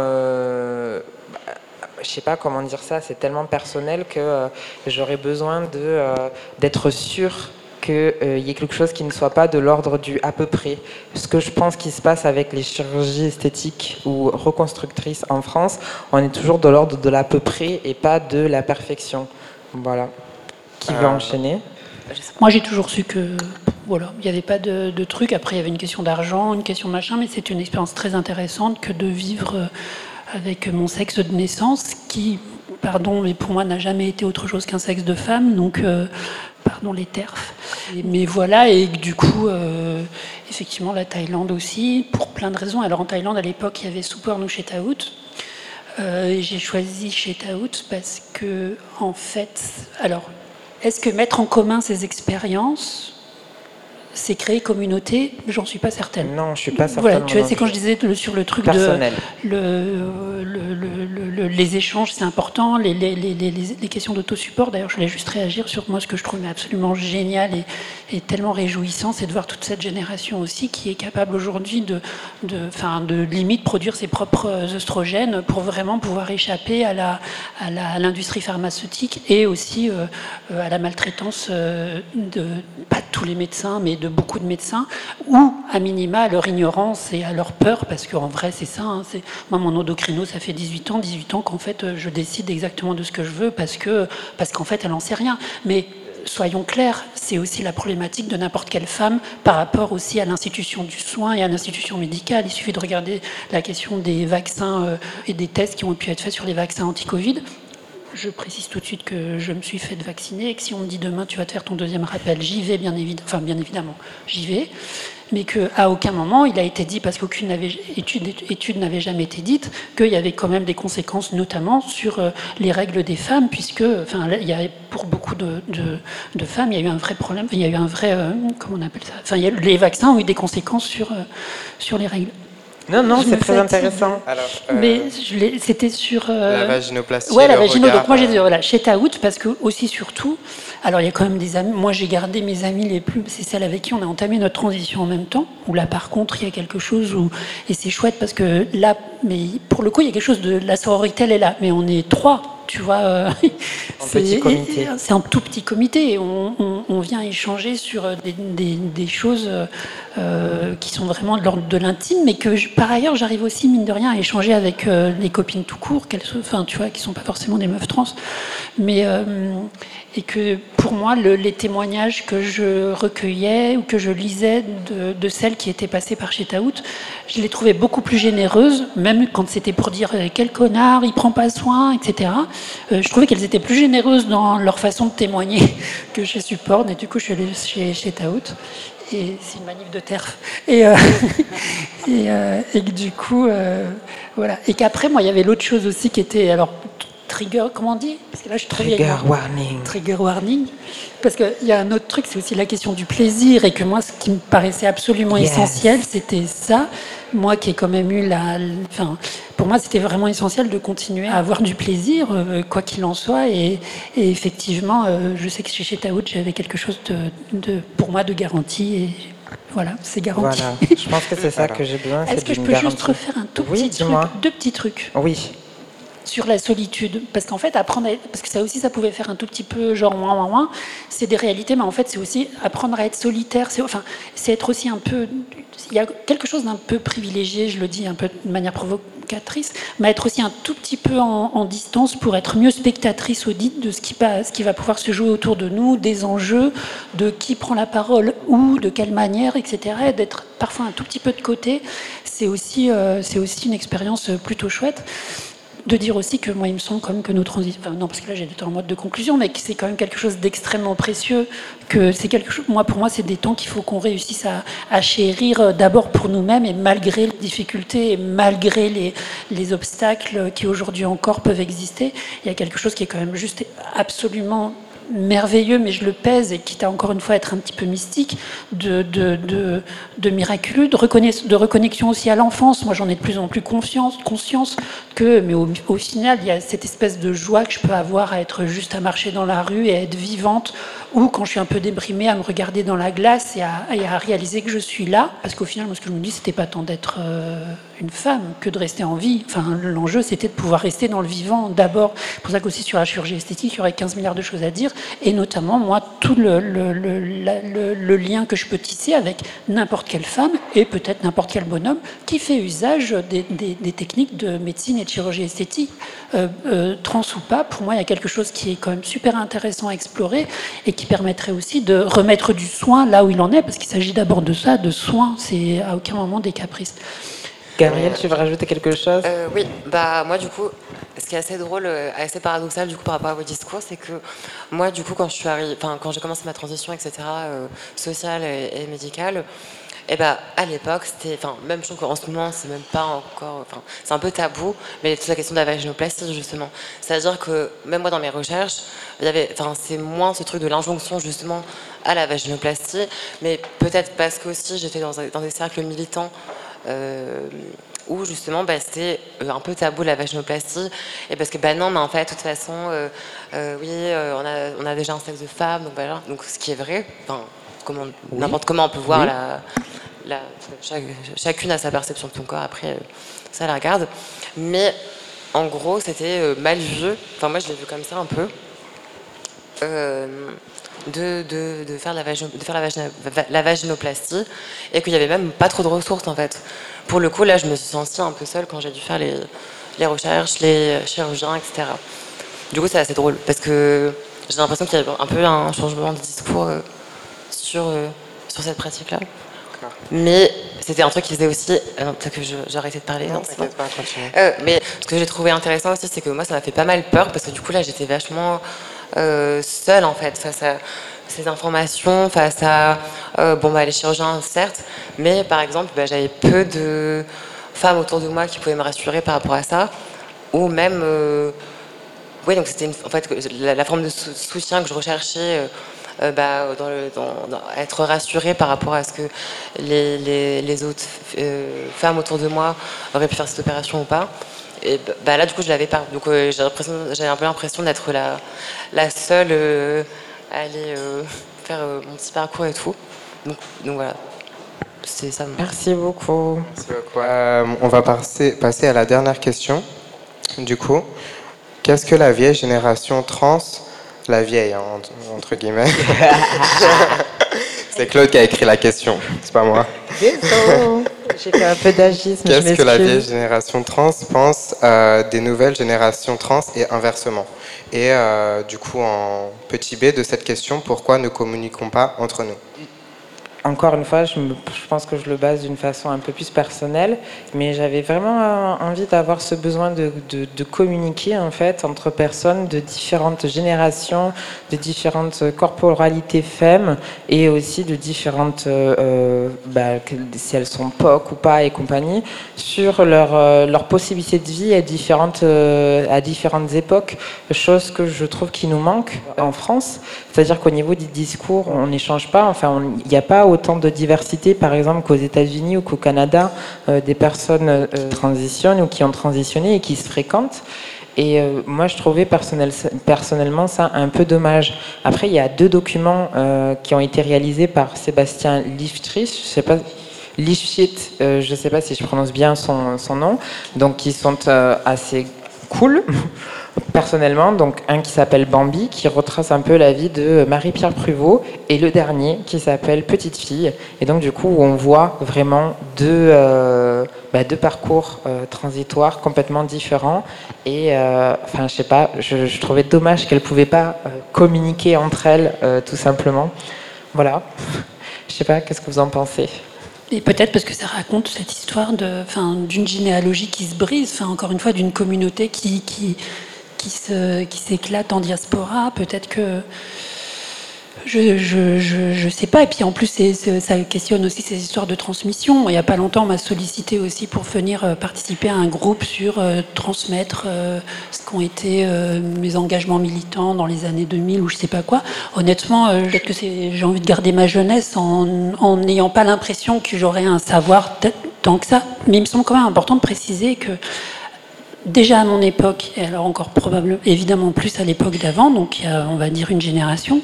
je sais pas comment dire ça, c'est tellement personnel que j'aurais besoin de d'être sûre qu'il euh, y ait quelque chose qui ne soit pas de l'ordre du à peu près. Ce que je pense qui se passe avec les chirurgies esthétiques ou reconstructrices en France, on est toujours de l'ordre de l'à peu près et pas de la perfection. Voilà. Qui veut euh, enchaîner? Moi, j'ai toujours su que voilà, il n'y avait pas de, de, truc. Après, il y avait une question d'argent, une question de machin, mais c'est une expérience très intéressante que de vivre euh, avec mon sexe de naissance, qui, pardon, mais pour moi n'a jamais été autre chose qu'un sexe de femme. Donc, pardon, les TERF. mais voilà, et du coup, euh, effectivement, la Thaïlande aussi, pour plein de raisons. Alors en Thaïlande, à l'époque, il y avait Super chez Taout. Euh, j'ai choisi chez Taout parce que, en fait, alors, est-ce que mettre en commun ces expériences, c'est créer communauté, j'en suis pas certaine. Non, je suis pas certaine. Voilà, tu vois, c'est quand je disais sur le truc Personnel. de le, le, les échanges, c'est important, les, les, les, les questions d'autosupport. D'ailleurs, je voulais juste réagir sur moi ce que je trouve absolument génial et, et tellement réjouissant, c'est de voir toute cette génération aussi qui est capable aujourd'hui de, de, enfin, de limite produire ses propres oestrogènes pour vraiment pouvoir échapper à la, à l'industrie pharmaceutique et aussi euh, à la maltraitance euh, de pas tous les médecins, mais de beaucoup de médecins, ou à minima à leur ignorance et à leur peur, parce qu'en vrai c'est ça. Hein, moi mon endocrino ça fait 18 ans, 18 ans qu'en fait je décide exactement de ce que je veux parce que parce qu'en fait elle n'en sait rien. Mais soyons clairs, c'est aussi la problématique de n'importe quelle femme par rapport aussi à l'institution du soin et à l'institution médicale. Il suffit de regarder la question des vaccins euh, et des tests qui ont pu être faits sur les vaccins anti-Covid. Je précise tout de suite que je me suis fait vacciner et que si on me dit demain tu vas te faire ton deuxième rappel, j'y vais bien évidemment. Enfin, bien évidemment, j'y vais. Mais qu'à aucun moment il a été dit, parce qu'aucune étude, n'avait jamais été dite, qu'il y avait quand même des conséquences, notamment sur euh, les règles des femmes, puisque, enfin, pour beaucoup de, femmes, il y a eu un vrai problème, il y a eu un vrai, euh, comment on appelle ça? Enfin, les vaccins ont eu des conséquences sur, euh, sur les règles. Non, non, c'est très intéressant. Alors, euh, Mais c'était sur. Euh, la vaginoplastie. Ouais, la vaginoplastie. Donc moi j'ai dit, euh, voilà, chez Taout, parce que aussi surtout, alors il y a quand même des amis. Moi j'ai gardé mes amis les plus. C'est celles avec qui on a entamé notre transition en même temps. Où là par contre il y a quelque chose où. Et c'est chouette parce que là, mais pour le coup il y a quelque chose de. La sororité elle est là. Mais on est trois tu vois. Euh, [laughs] c'est un tout petit comité. On, vient échanger sur des, choses euh, qui sont vraiment de l'ordre de l'intime, mais que par ailleurs, j'arrive aussi, mine de rien, à échanger avec euh, les copines tout court, qu'elles, enfin, sont pas forcément des meufs trans. Mais et que pour moi, les témoignages que je recueillais ou que je lisais de, celles qui étaient passées par chez Taout, je les trouvais beaucoup plus généreuses, même quand c'était pour dire euh, quel connard, il prend pas soin, etc. Euh, je trouvais qu'elles étaient plus généreuses dans leur façon de témoigner [laughs] que chez Support, et du coup, je suis allée chez, chez Taout. Et c'est une manif de terre. Et, euh, [laughs] et, que du coup, voilà. Et qu'après, moi, il y avait l'autre chose aussi qui était, alors trigger, comment on dit? Parce que là, je suis Trigger warning. Trigger warning. Parce qu'il y a un autre truc, c'est aussi la question du plaisir, et que moi, ce qui me paraissait absolument essentiel, c'était ça. Moi qui ai quand même eu la. Enfin, pour moi, c'était vraiment essentiel de continuer à avoir du plaisir, euh, quoi qu'il en soit. Et, effectivement, euh, je sais que chez Taout, j'avais quelque chose de, pour moi, de garantie. Et voilà, c'est garanti. Voilà. Je pense que c'est ça [laughs] que j'ai besoin. Est-ce que je peux juste refaire un tout petit truc Deux petits trucs? Oui. Sur la solitude. Parce qu'en fait, apprendre à être, parce que ça aussi, ça pouvait faire un tout petit peu genre moins, moins, moins. C'est des réalités, mais en fait, c'est aussi apprendre à être solitaire. C'est, enfin, c'est être aussi un peu. Il y a quelque chose d'un peu privilégié, je le dis un peu de manière provocatrice, mais être aussi un tout petit peu en, distance pour être mieux spectatrice audite de ce qui, ce qui va pouvoir se jouer autour de nous, des enjeux, de qui prend la parole où, de quelle manière, etc. D'être parfois un tout petit peu de côté, c'est aussi, euh, c'est aussi une expérience plutôt chouette de dire aussi que moi, il me semble que nos transitions, non, parce que là, j'étais en mode de conclusion, mais que c'est quand même quelque chose d'extrêmement précieux. Que c'est quelque chose, moi, pour moi, c'est des temps qu'il faut qu'on réussisse à, chérir euh, d'abord pour nous-mêmes et malgré les difficultés et malgré les, les obstacles qui aujourd'hui encore peuvent exister, il y a quelque chose qui est quand même juste absolument merveilleux, mais je le pèse, et quitte à encore une fois être un petit peu mystique, de, de, de, miraculeux, de, reconnexion aussi à l'enfance. Moi, j'en ai de plus en plus conscience que, mais au, final, il y a cette espèce de joie que je peux avoir à être juste à marcher dans la rue et à être vivante, ou quand je suis un peu déprimée, à me regarder dans la glace et à, à réaliser que je suis là. Parce qu'au final, moi, ce que je me dis, c'était pas tant d'être. Euh, une femme que de rester en vie. Enfin, l'enjeu, c'était de pouvoir rester dans le vivant d'abord. C'est pour ça qu'aussi sur la chirurgie esthétique, il y aurait 15 milliards de choses à dire. Et notamment, moi, tout le, lien que je peux tisser avec n'importe quelle femme et peut-être n'importe quel bonhomme qui fait usage des, techniques de médecine et de chirurgie esthétique, euh, euh, trans ou pas. Pour moi, il y a quelque chose qui est quand même super intéressant à explorer et qui permettrait aussi de remettre du soin là où il en est, parce qu'il s'agit d'abord de ça, de soin. C'est à aucun moment des caprices. Gabriel, tu veux rajouter quelque chose? Euh, Oui, bah moi du coup, ce qui est assez drôle, euh, assez paradoxal du coup par rapport à vos discours, c'est que moi du coup quand je suis enfin quand j'ai commencé ma transition, etc., euh, sociale et, médicale, et eh bah, à l'époque, c'était, enfin, même chose qu'en ce moment, c'est même pas encore, enfin, c'est un peu tabou, mais toute la question de la vaginoplastie, justement. C'est-à-dire que, même moi, dans mes recherches, enfin, c'est moins ce truc de l'injonction, justement, à la vaginoplastie, mais peut-être parce que aussi j'étais dans, dans des cercles militants où justement bah, c'était euh, un peu tabou la vaginoplastie. Et parce que bah non mais en fait de toute façon euh, oui on a, on, a, déjà un sexe de femme donc voilà. Donc ce qui est vrai enfin n'importe comment on peut voir la, la chacune a sa perception de son corps. Après ça la regarde. Mais en gros c'était mal vu. Enfin moi je l'ai vu comme ça un peu de, de, faire, la, de faire la, la vaginoplastie et qu'il n'y avait même pas trop de ressources en fait. Pour le coup, là, je me suis sentie un peu seule quand j'ai dû faire les, les, recherches, les chirurgiens, etc. Du coup, c'est assez drôle parce que j'ai l'impression qu'il y a un peu un changement de discours euh, sur, euh, sur cette pratique-là. Mais c'était un truc qui faisait aussi. Euh, non, peut-être que j'ai arrêté de parler. Non, non pas, mais ce que j'ai trouvé intéressant aussi, c'est que moi, ça m'a fait pas mal peur parce que du coup, là, j'étais vachement euh, seule en fait face à ces informations, face à euh, bon bah les chirurgiens certes, mais par exemple bah, j'avais peu de femmes autour de moi qui pouvaient me rassurer par rapport à ça, ou même euh, oui donc c'était en fait la, forme de soutien que je recherchais. bah, dans le, dans, être rassurée par rapport à ce que les, les, les autres femmes autour de moi auraient pu faire cette opération ou pas. Et bah, là, du coup, je l'avais pas. Donc, euh, j'avais un peu l'impression d'être la, la seule euh, à aller euh, faire mon petit parcours et tout. Donc, donc voilà. C'est ça. Merci beaucoup. on va passer, passer à la dernière question. Du coup, qu'est-ce que la vieille génération trans, la vieille, hein, entre, guillemets, [laughs] [laughs] c'est Claude qui a écrit la question, c'est pas moi. J'ai fait un peu d'agisme. Qu'est-ce que la vieille génération trans pense euh, des nouvelles générations trans et inversement? Et euh, du coup, en petit b de cette question, pourquoi ne communiquons pas entre nous? Encore une fois, je, pense que je le base d'une façon un peu plus personnelle, mais j'avais vraiment envie d'avoir ce besoin de, communiquer en fait entre personnes de différentes générations, de différentes corporalités femmes et aussi de différentes, euh, euh, bah, si elles sont POC ou pas et compagnie, sur leur, euh, possibilité de vie à différentes, à différentes époques, chose que je trouve qui nous manque en France. C'est-à-dire qu'au niveau du discours, on n'échange pas, enfin, il n'y a pas autant de diversité, par exemple, qu'aux États-Unis ou qu'au Canada, euh, des personnes euh, transitionnent ou qui ont transitionné et qui se fréquentent. Et euh, moi, je trouvais personnel, personnellement ça un peu dommage. Après, il y a deux documents qui ont été réalisés par Sébastien Liftrich, je sais pas. Lifshit, je ne sais pas si je prononce bien son, nom, donc qui sont assez cool, personnellement. Donc un qui s'appelle Bambi, qui retrace un peu la vie de Marie-Pierre Pruvot, et le dernier qui s'appelle Petite fille. Et donc du coup, on voit vraiment deux, euh, bah, deux parcours euh, transitoires complètement différents. Et euh, enfin, je sais pas, je, je trouvais dommage qu'elles pouvaient pas communiquer entre elles, tout simplement. Voilà. [laughs] Je sais pas, qu'est-ce que vous en pensez? Et peut-être parce que ça raconte cette histoire d'une généalogie qui se brise, enfin, encore une fois, d'une communauté qui, qui s'éclate qui en diaspora. Peut-être que je, je, je, sais pas. Et puis en plus, ça questionne aussi ces histoires de transmission. Il n'y a pas longtemps, on m'a sollicité aussi pour venir euh, participer à un groupe sur euh, transmettre euh, ce qu'ont été mes engagements militants dans les années 2000 ou je sais pas quoi. Honnêtement, peut-être que j'ai envie de garder ma jeunesse en n'ayant pas l'impression que j'aurais un savoir tant que ça. Mais il me semble quand même important de préciser que déjà à mon époque, et alors encore probablement, évidemment plus à l'époque d'avant, donc on va dire, une génération,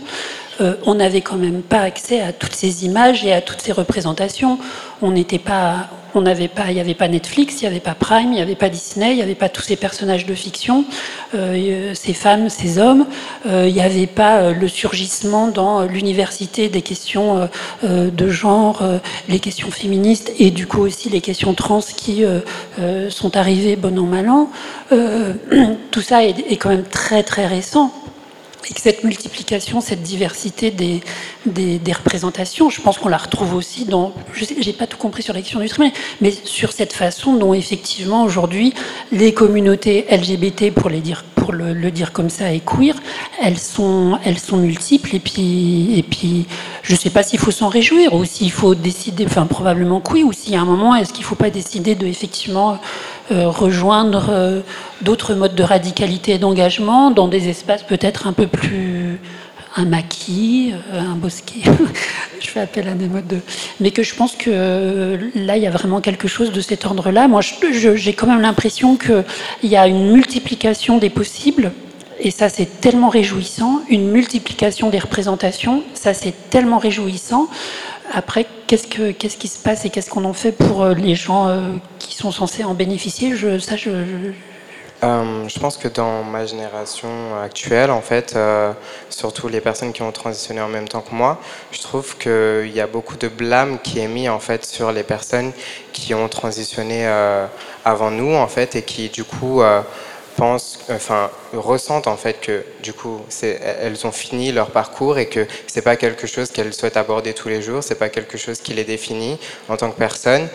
euh, on n'avait quand même pas accès à toutes ces images et à toutes ces représentations. On n'était pas, n'avait pas, il n'y avait pas Netflix, il n'y avait pas Prime, il n'y avait pas Disney, il n'y avait pas tous ces personnages de fiction, euh, ces femmes, ces hommes. Euh, il n'y avait pas le surgissement dans l'université des questions de genre, les questions féministes et du coup aussi les questions trans qui sont arrivées bon an mal an. [clears throat] tout ça est quand même très très récent cette multiplication, cette diversité des, représentations, je pense qu'on la retrouve aussi dans, je n'ai pas tout compris sur la question du travail, mais sur cette façon dont effectivement aujourd'hui les communautés LGBT, pour, le, dire comme ça, et queer, elles sont, multiples et puis, et puis je ne sais pas s'il faut s'en réjouir ou s'il faut décider, enfin probablement que oui, ou s'il y a un moment, est-ce qu'il ne faut pas décider de effectivement rejoindre euh, d'autres modes de radicalité et d'engagement dans des espaces peut-être un peu plus un maquis, euh, un bosquet. [laughs] je fais appel à des modes de... Mais que je pense que là, il y a vraiment quelque chose de cet ordre-là. Moi, j'ai quand même l'impression qu'il y a une multiplication des possibles. Et ça, c'est tellement réjouissant. Une multiplication des représentations, ça, c'est tellement réjouissant. Après, qu'est-ce, que, qu'est-ce qui se passe et qu'est-ce qu'on en fait pour euh, les gens euh, qui sont censés en bénéficier? Je, Ça, je, euh, je... pense que dans ma génération actuelle, en fait, surtout les personnes qui ont transitionné en même temps que moi, je trouve qu'il y a beaucoup de blâme qui est mis en fait sur les personnes qui ont transitionné avant nous, en fait, et qui du coup pensent, enfin, ressentent en fait que du coup, elles ont fini leur parcours et que c'est pas quelque chose qu'elles souhaitent aborder tous les jours, c'est pas quelque chose qui les définit en tant que personne.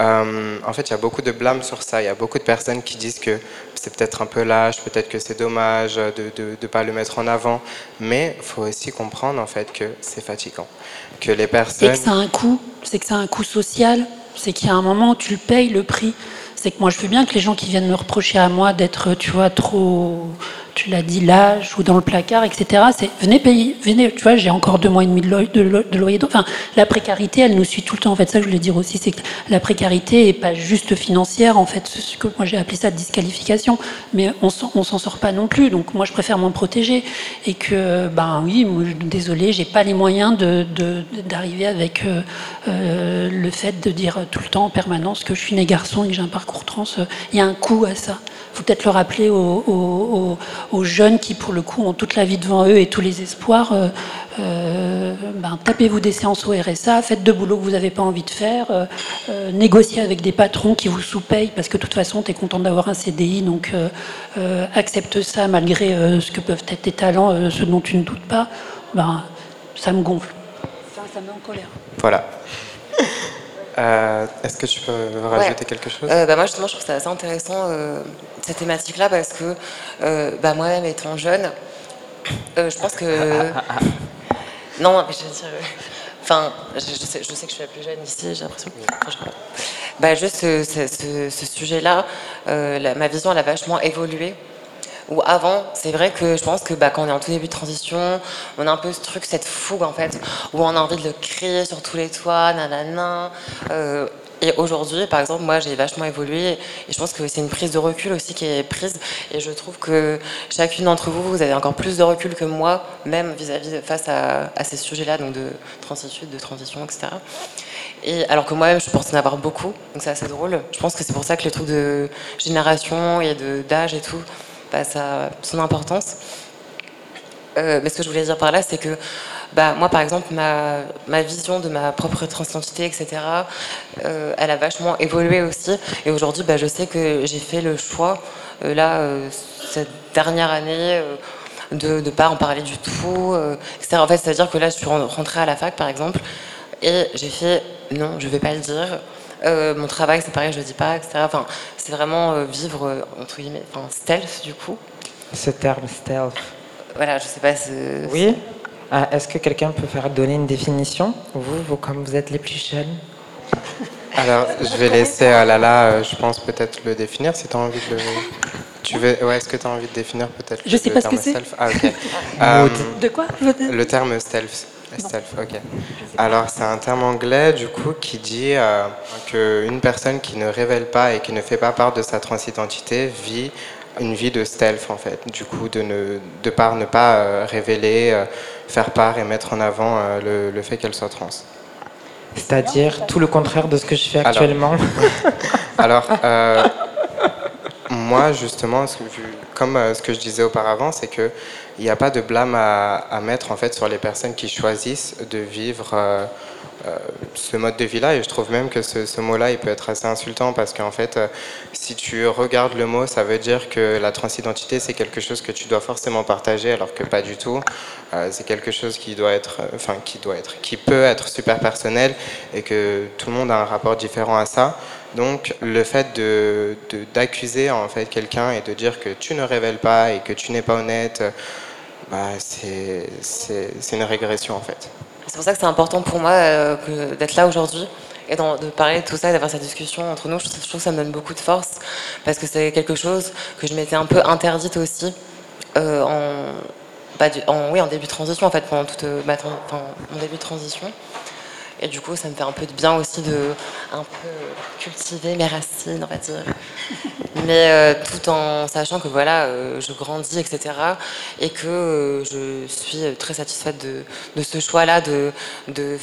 Euh, en fait, il y a beaucoup de blâme sur ça. Il y a beaucoup de personnes qui disent que c'est peut-être un peu lâche, peut-être que c'est dommage de ne pas le mettre en avant. Mais il faut aussi comprendre en fait que c'est fatigant. Que les personnes. C'est que ça a un coût. C'est que ça a un coût social. C'est qu'il y a un moment où tu le payes le prix c'est que moi je veux bien que les gens qui viennent me reprocher à moi d'être, tu vois, trop tu l'as dit, l'âge ou dans le placard, etc. C'est venez payer, venez, tu vois, j'ai encore deux mois et demi de, loyer. De, enfin, la précarité, elle nous suit tout le temps. En fait, ça, je voulais dire aussi, c'est que la précarité est pas juste financière. En fait, ce que moi j'ai appelé ça disqualification, mais on, s'en sort pas non plus. Donc, moi, je préfère m'en protéger et que, ben oui, moi, désolé, j'ai pas les moyens de, d'arriver avec euh, euh, le fait de dire tout le temps en permanence que je suis né garçon et que j'ai un parcours trans. Il y a un coût à ça faut peut-être le rappeler aux, jeunes qui, pour le coup, ont toute la vie devant eux et tous les espoirs. Euh, euh, ben, tapez-vous des séances au RSA, faites de boulot que vous n'avez pas envie de faire, euh, négociez avec des patrons qui vous sous-payent parce que de toute façon, tu es content d'avoir un CDI, donc accepte ça malgré ce que peuvent être tes talents, ce dont tu ne doutes pas. Ben, ça me gonfle. ça me met en colère. Voilà. [laughs] Euh, est-ce que tu peux rajouter quelque chose? Euh, bah Moi, justement, je trouve ça assez intéressant, euh, cette thématique-là, parce que bah, moi-même étant jeune, [coughs] je pense que. [laughs] non, mais je veux dire. Enfin, je, sais, que je suis la plus jeune ici, j'ai l'impression. Bah, juste ce, ce sujet-là, ma vision, elle a vachement évolué. Ou avant, c'est vrai que je pense que bah, quand on est en tout début de transition, on a un peu ce truc, cette fougue en fait, où on a envie de le crier sur tous les toits, nanana. Euh, et aujourd'hui, par exemple, moi j'ai vachement évolué et je pense que c'est une prise de recul aussi qui est prise. Et je trouve que chacune d'entre vous, vous avez encore plus de recul que moi, même vis-à-vis face à, ces sujets-là, donc de transition, de transition, etc. Et alors que moi-même, je pense en avoir beaucoup, donc c'est assez drôle. Je pense que c'est pour ça que les trucs de génération et d'âge et tout, ça son importance. Euh, mais ce que je voulais dire par là, c'est que bah, moi, par exemple, ma, vision de ma propre transidentité, etc., euh, elle a vachement évolué aussi. Et aujourd'hui, bah, je sais que j'ai fait le choix, euh, là, cette dernière année, de ne pas en parler du tout. etc. En fait, c'est-à-dire que là, je suis rentrée à la fac, par exemple, et j'ai fait non, je ne vais pas le dire. Mon travail, c'est pareil, je ne le dis pas, etc. Enfin, c'est vraiment vivre, entre guillemets, enfin, stealth, du coup. Ce terme stealth. Voilà, je sais pas. Oui. Ah, est-ce que quelqu'un peut faire donner une définition? Vous, vous, comme vous êtes les plus jeunes? Alors, je vais laisser à Lala, euh, je pense peut-être le définir si tu as envie de le. Tu veux... ouais, est-ce que tu as envie de définir peut-être Je sais pas ce que c'est. Ah, ok. Euh, de quoi Le terme stealth. Stealth, ok. Alors, c'est un terme anglais, du coup, qui dit euh, qu'une personne qui ne révèle pas et qui ne fait pas part de sa transidentité vit une vie de stealth en fait, du coup de, ne, de par ne pas euh, révéler, euh, faire part et mettre en avant euh, le, fait qu'elle soit trans. C'est-à-dire tout le contraire de ce que je fais actuellement? [laughs] Alors, moi justement, comme ce que je disais auparavant, c'est que il n'y a pas de blâme à, mettre en fait sur les personnes qui choisissent de vivre euh, ce mode de vie-là. Et je trouve même que ce, mot-là, il peut être assez insultant parce qu'en fait, euh, si tu regardes le mot, ça veut dire que la transidentité, c'est quelque chose que tu dois forcément partager, alors que pas du tout. Euh, c'est quelque chose qui doit être, enfin, qui doit être, qui peut être super personnel et que tout le monde a un rapport différent à ça. Donc, le fait de, d'accuser en fait quelqu'un et de dire que tu ne révèles pas et que tu n'es pas honnête, bah, c'est une régression en fait. C'est pour ça que c'est important pour moi euh, d'être là aujourd'hui et de parler de tout ça et d'avoir cette discussion entre nous. Je trouve, que ça me donne beaucoup de force parce que c'est quelque chose que je m'étais un peu interdite aussi euh, en, bah, en, oui, en début de transition, en fait, pendant toute ma, mon début de transition. Et du coup, ça me fait un peu de bien aussi de un peu cultiver mes racines, on va dire. [laughs] Mais euh, tout en sachant que voilà, euh, je grandis, etc. Et que euh, je suis très satisfaite de, de ce choix-là de, de,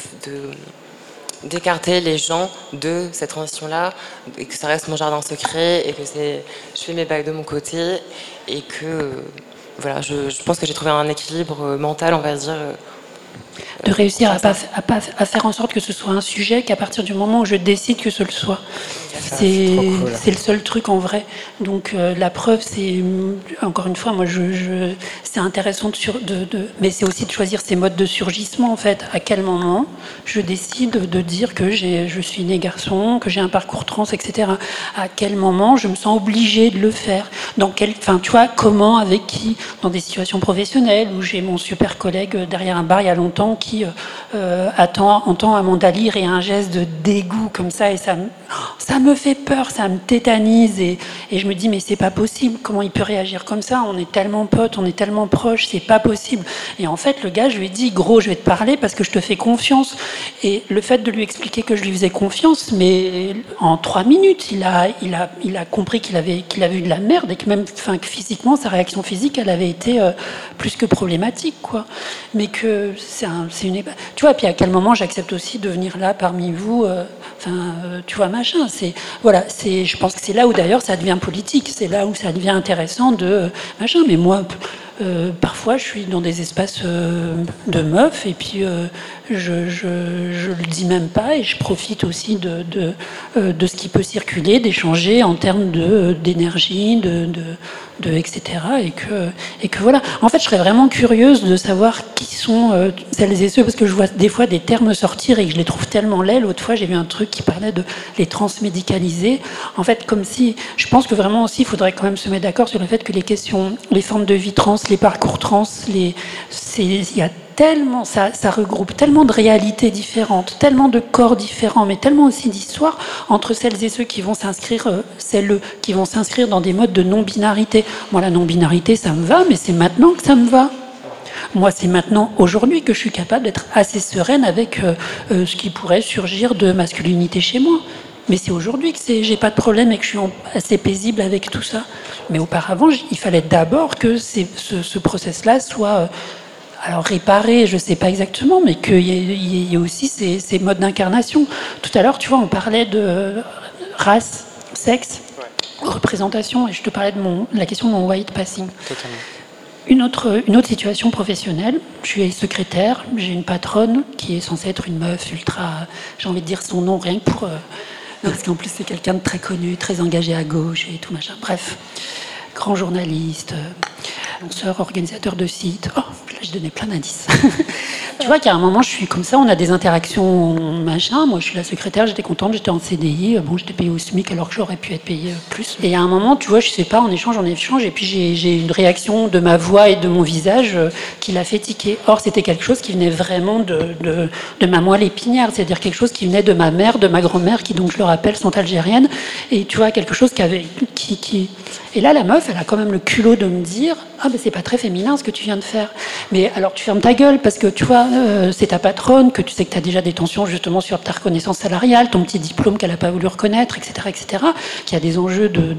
d'écarter les gens de cette transition-là, et que ça reste mon jardin secret, et que c'est, je fais mes bagues de mon côté, et que voilà, je, je pense que j'ai trouvé un équilibre mental, on va dire, de réussir à, pas, à, faire en sorte que ce soit un sujet qu'à partir du moment où je décide que ce le soit. C'est le seul truc en vrai. Donc euh, la preuve, c'est encore une fois, moi, je, c'est intéressant de, de, mais c'est aussi de choisir ces modes de surgissement en fait. À quel moment je décide de dire que je suis né garçon, que j'ai un parcours trans, etc. À quel moment je me sens obligée de le faire? Dans quel, enfin, tu vois, comment, avec qui? Dans des situations professionnelles où j'ai mon super collègue derrière un bar il y a longtemps qui euh, euh, attend, entend Amanda lire et un geste de dégoût comme ça et ça, ça me fait peur, ça me tétanise et, je me dis mais c'est pas possible, comment il peut réagir comme ça? On est tellement potes, on est tellement proches, c'est pas possible. Et en fait le gars, je lui ai dit gros, je vais te parler parce que je te fais confiance. Et le fait de lui expliquer que je lui faisais confiance, mais en trois minutes, il a, compris qu'il avait, eu de la merde et que même, que physiquement, sa réaction physique, elle avait été euh, plus que problématique, quoi. Mais que c'est un, une, tu vois. Puis à quel moment j'accepte aussi de venir là parmi vous, euh, euh, tu vois, machin. C'est voilà, c'est, je pense que c'est là où d'ailleurs ça devient politique, c'est là où ça devient intéressant de machin. Mais moi, euh, parfois, je suis dans des espaces euh, de meufs et puis euh, je, je, le dis même pas et je profite aussi de, de, ce qui peut circuler, d'échanger en termes de, d'énergie, de, de, etc. Et que, et que voilà. En fait, je serais vraiment curieuse de savoir qui sont celles et ceux parce que je vois des fois des termes sortir et que je les trouve tellement laids. L'autre fois, j'ai vu un truc qui parlait de les transmédicaliser. En fait, comme si, je pense que vraiment aussi, il faudrait quand même se mettre d'accord sur le fait que les questions, les formes de vie trans, les parcours trans, les, il y a tellement, ça, ça, regroupe tellement de réalités différentes, tellement de corps différents, mais tellement aussi d'histoires entre celles et ceux qui vont s'inscrire, euh, celles qui vont s'inscrire dans des modes de non-binarité. Moi, la non-binarité, ça me va, mais c'est maintenant que ça me va. Moi, c'est maintenant, aujourd'hui, que je suis capable d'être assez sereine avec euh, euh, ce qui pourrait surgir de masculinité chez moi. Mais c'est aujourd'hui que j'ai pas de problème et que je suis assez paisible avec tout ça. Mais auparavant, il fallait d'abord que ce, ce process-là soit euh, alors réparer, je ne sais pas exactement, mais qu'il y, ait aussi ces, modes d'incarnation. Tout à l'heure, tu vois, on parlait de race, sexe, représentation, et je te parlais de, mon, la question de mon white passing. Totalement. Une autre, une autre situation professionnelle, je suis secrétaire, j'ai une patronne qui est censée être une meuf ultra, j'ai envie de dire son nom rien que pour... Euh, parce qu'en plus c'est quelqu'un de très connu, très engagé à gauche et tout machin. Bref, grand journaliste, lanceur, organisateur de sites. Oh, là, je donnais plein d'indices. [laughs] tu vois qu'à un moment, je suis comme ça, on a des interactions, machin. Moi, je suis la secrétaire, j'étais contente, j'étais en CDI. Bon, j'étais payée au SMIC alors que j'aurais pu être payée plus. Et à un moment, tu vois, je sais pas, on échange, on échange, et puis j'ai une réaction de ma voix et de mon visage euh, qui l'a fait tiquer. Or, c'était quelque chose qui venait vraiment de, de, de ma moelle épinière, c'est-à-dire quelque chose qui venait de ma mère, de ma grand-mère, qui, donc, je le rappelle, sont algériennes. Et tu vois, quelque chose qui avait. Qui, qui... Et là, la meuf, elle a quand même le culot de me dire Ah, mais c'est pas très féminin ce que tu viens de faire. Mais alors, tu fermes ta gueule parce que tu vois, euh, c'est ta patronne, que tu sais que tu as déjà des tensions justement sur ta reconnaissance salariale, ton petit diplôme qu'elle n'a pas voulu reconnaître, etc., etc., qui a des enjeux de,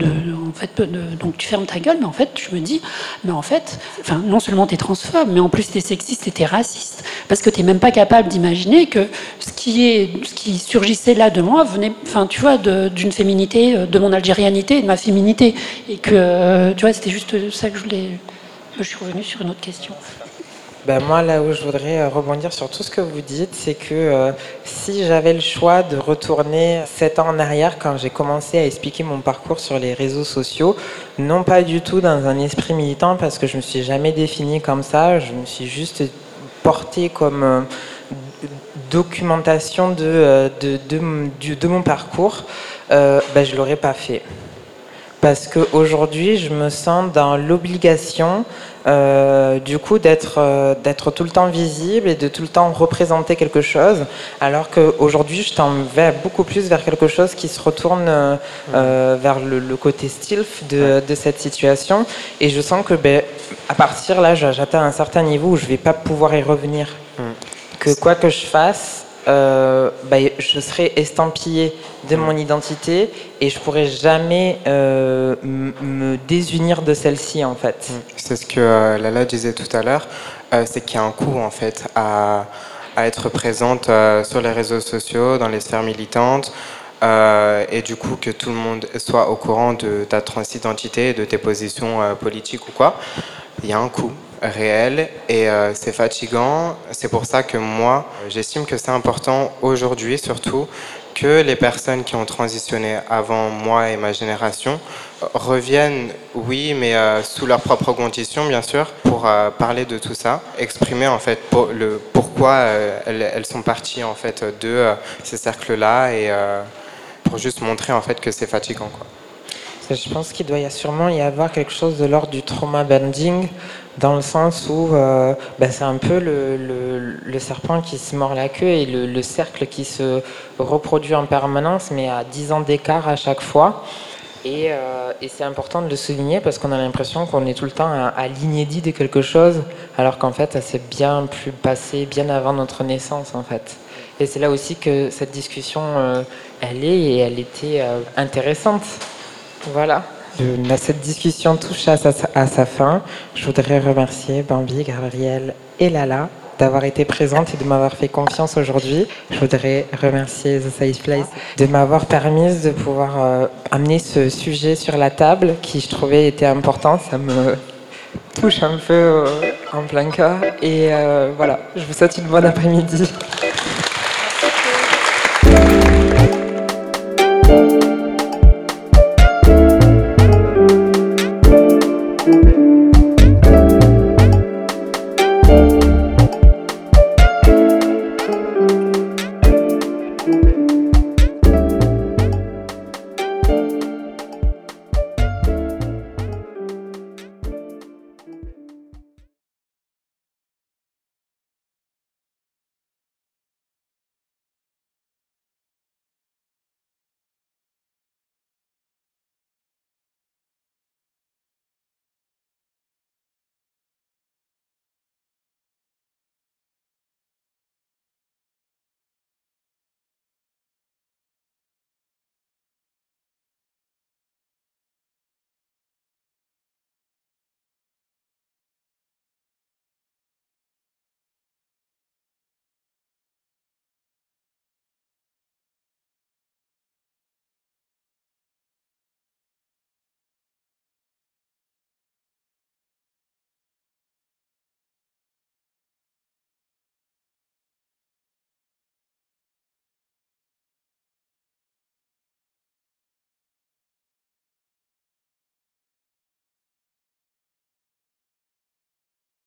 en fait, donc tu fermes ta gueule, mais en fait, je me dis, mais en fait, non seulement tu es transphobe, mais en plus tu es sexiste et tu es raciste, parce que tu n'es même pas capable d'imaginer que ce qui, est, ce qui surgissait là de moi venait, enfin, tu vois, d'une féminité, de mon algérianité et de ma féminité, et que, euh, tu vois, c'était juste ça que je voulais. Je suis revenue sur une autre question. Ben moi, là où je voudrais euh, rebondir sur tout ce que vous dites, c'est que euh, si j'avais le choix de retourner sept ans en arrière, quand j'ai commencé à expliquer mon parcours sur les réseaux sociaux, non pas du tout dans un esprit militant, parce que je me suis jamais définie comme ça, je me suis juste portée comme euh, documentation de, de, de, de, mon parcours, ben, je l'aurais pas fait. Parce qu'aujourd'hui, je me sens dans l'obligation euh, du coup d'être euh, d'être tout le temps visible et de tout le temps représenter quelque chose alors qu'aujourd'hui je t'en vais beaucoup plus vers quelque chose qui se retourne euh, vers le, côté stilf de, de, cette situation. Et je sens que ben, à partir là j'atteins un certain niveau où je vais pas pouvoir y revenir. Mm. que quoi que je fasse euh, bah, je serai estampillé de mon identité et je pourrai jamais euh, me désunir de celle-ci en fait. Mm. C'est ce que euh, Lala disait tout à l'heure, c'est qu'il y a un coût en fait à, à être présente sur les réseaux sociaux, dans les sphères militantes. et du coup que tout le monde soit au courant de ta transidentité, de tes positions politiques ou quoi, il y a un coût réel et euh, c'est fatigant. C'est pour ça que moi, j'estime que c'est important aujourd'hui surtout que les personnes qui ont transitionné avant moi et ma génération reviennent, oui, mais euh, sous leurs propres conditions, bien sûr, pour euh, parler de tout ça, exprimer en fait le pourquoi elles, sont parties en fait de ces cercles-là et pour juste montrer en fait que c'est fatigant. Je pense qu'il doit sûrement y avoir quelque chose de l'ordre du trauma bending, dans le sens où euh, bah, c'est un peu le, serpent qui se mord la queue et le, cercle qui se reproduit en permanence, mais à 10 ans d'écart à chaque fois. Euh, et, c'est important de le souligner parce qu'on a l'impression qu'on est tout le temps à, à l'inédit de quelque chose, alors qu'en fait, ça s'est bien plus passé bien avant notre naissance, en fait. Et c'est là aussi que cette discussion, euh, elle est et elle était intéressante. Voilà. Cette discussion touche à sa, fin. Je voudrais remercier Bambi, Gabriel et Lala d'avoir été présentes et de m'avoir fait confiance aujourd'hui. Je voudrais remercier The Safe Place de m'avoir permis de pouvoir euh, amener ce sujet sur la table qui, je trouvais, était important. Ça me touche un peu euh, en plein cœur. Et euh, voilà, je vous souhaite une bonne après-midi.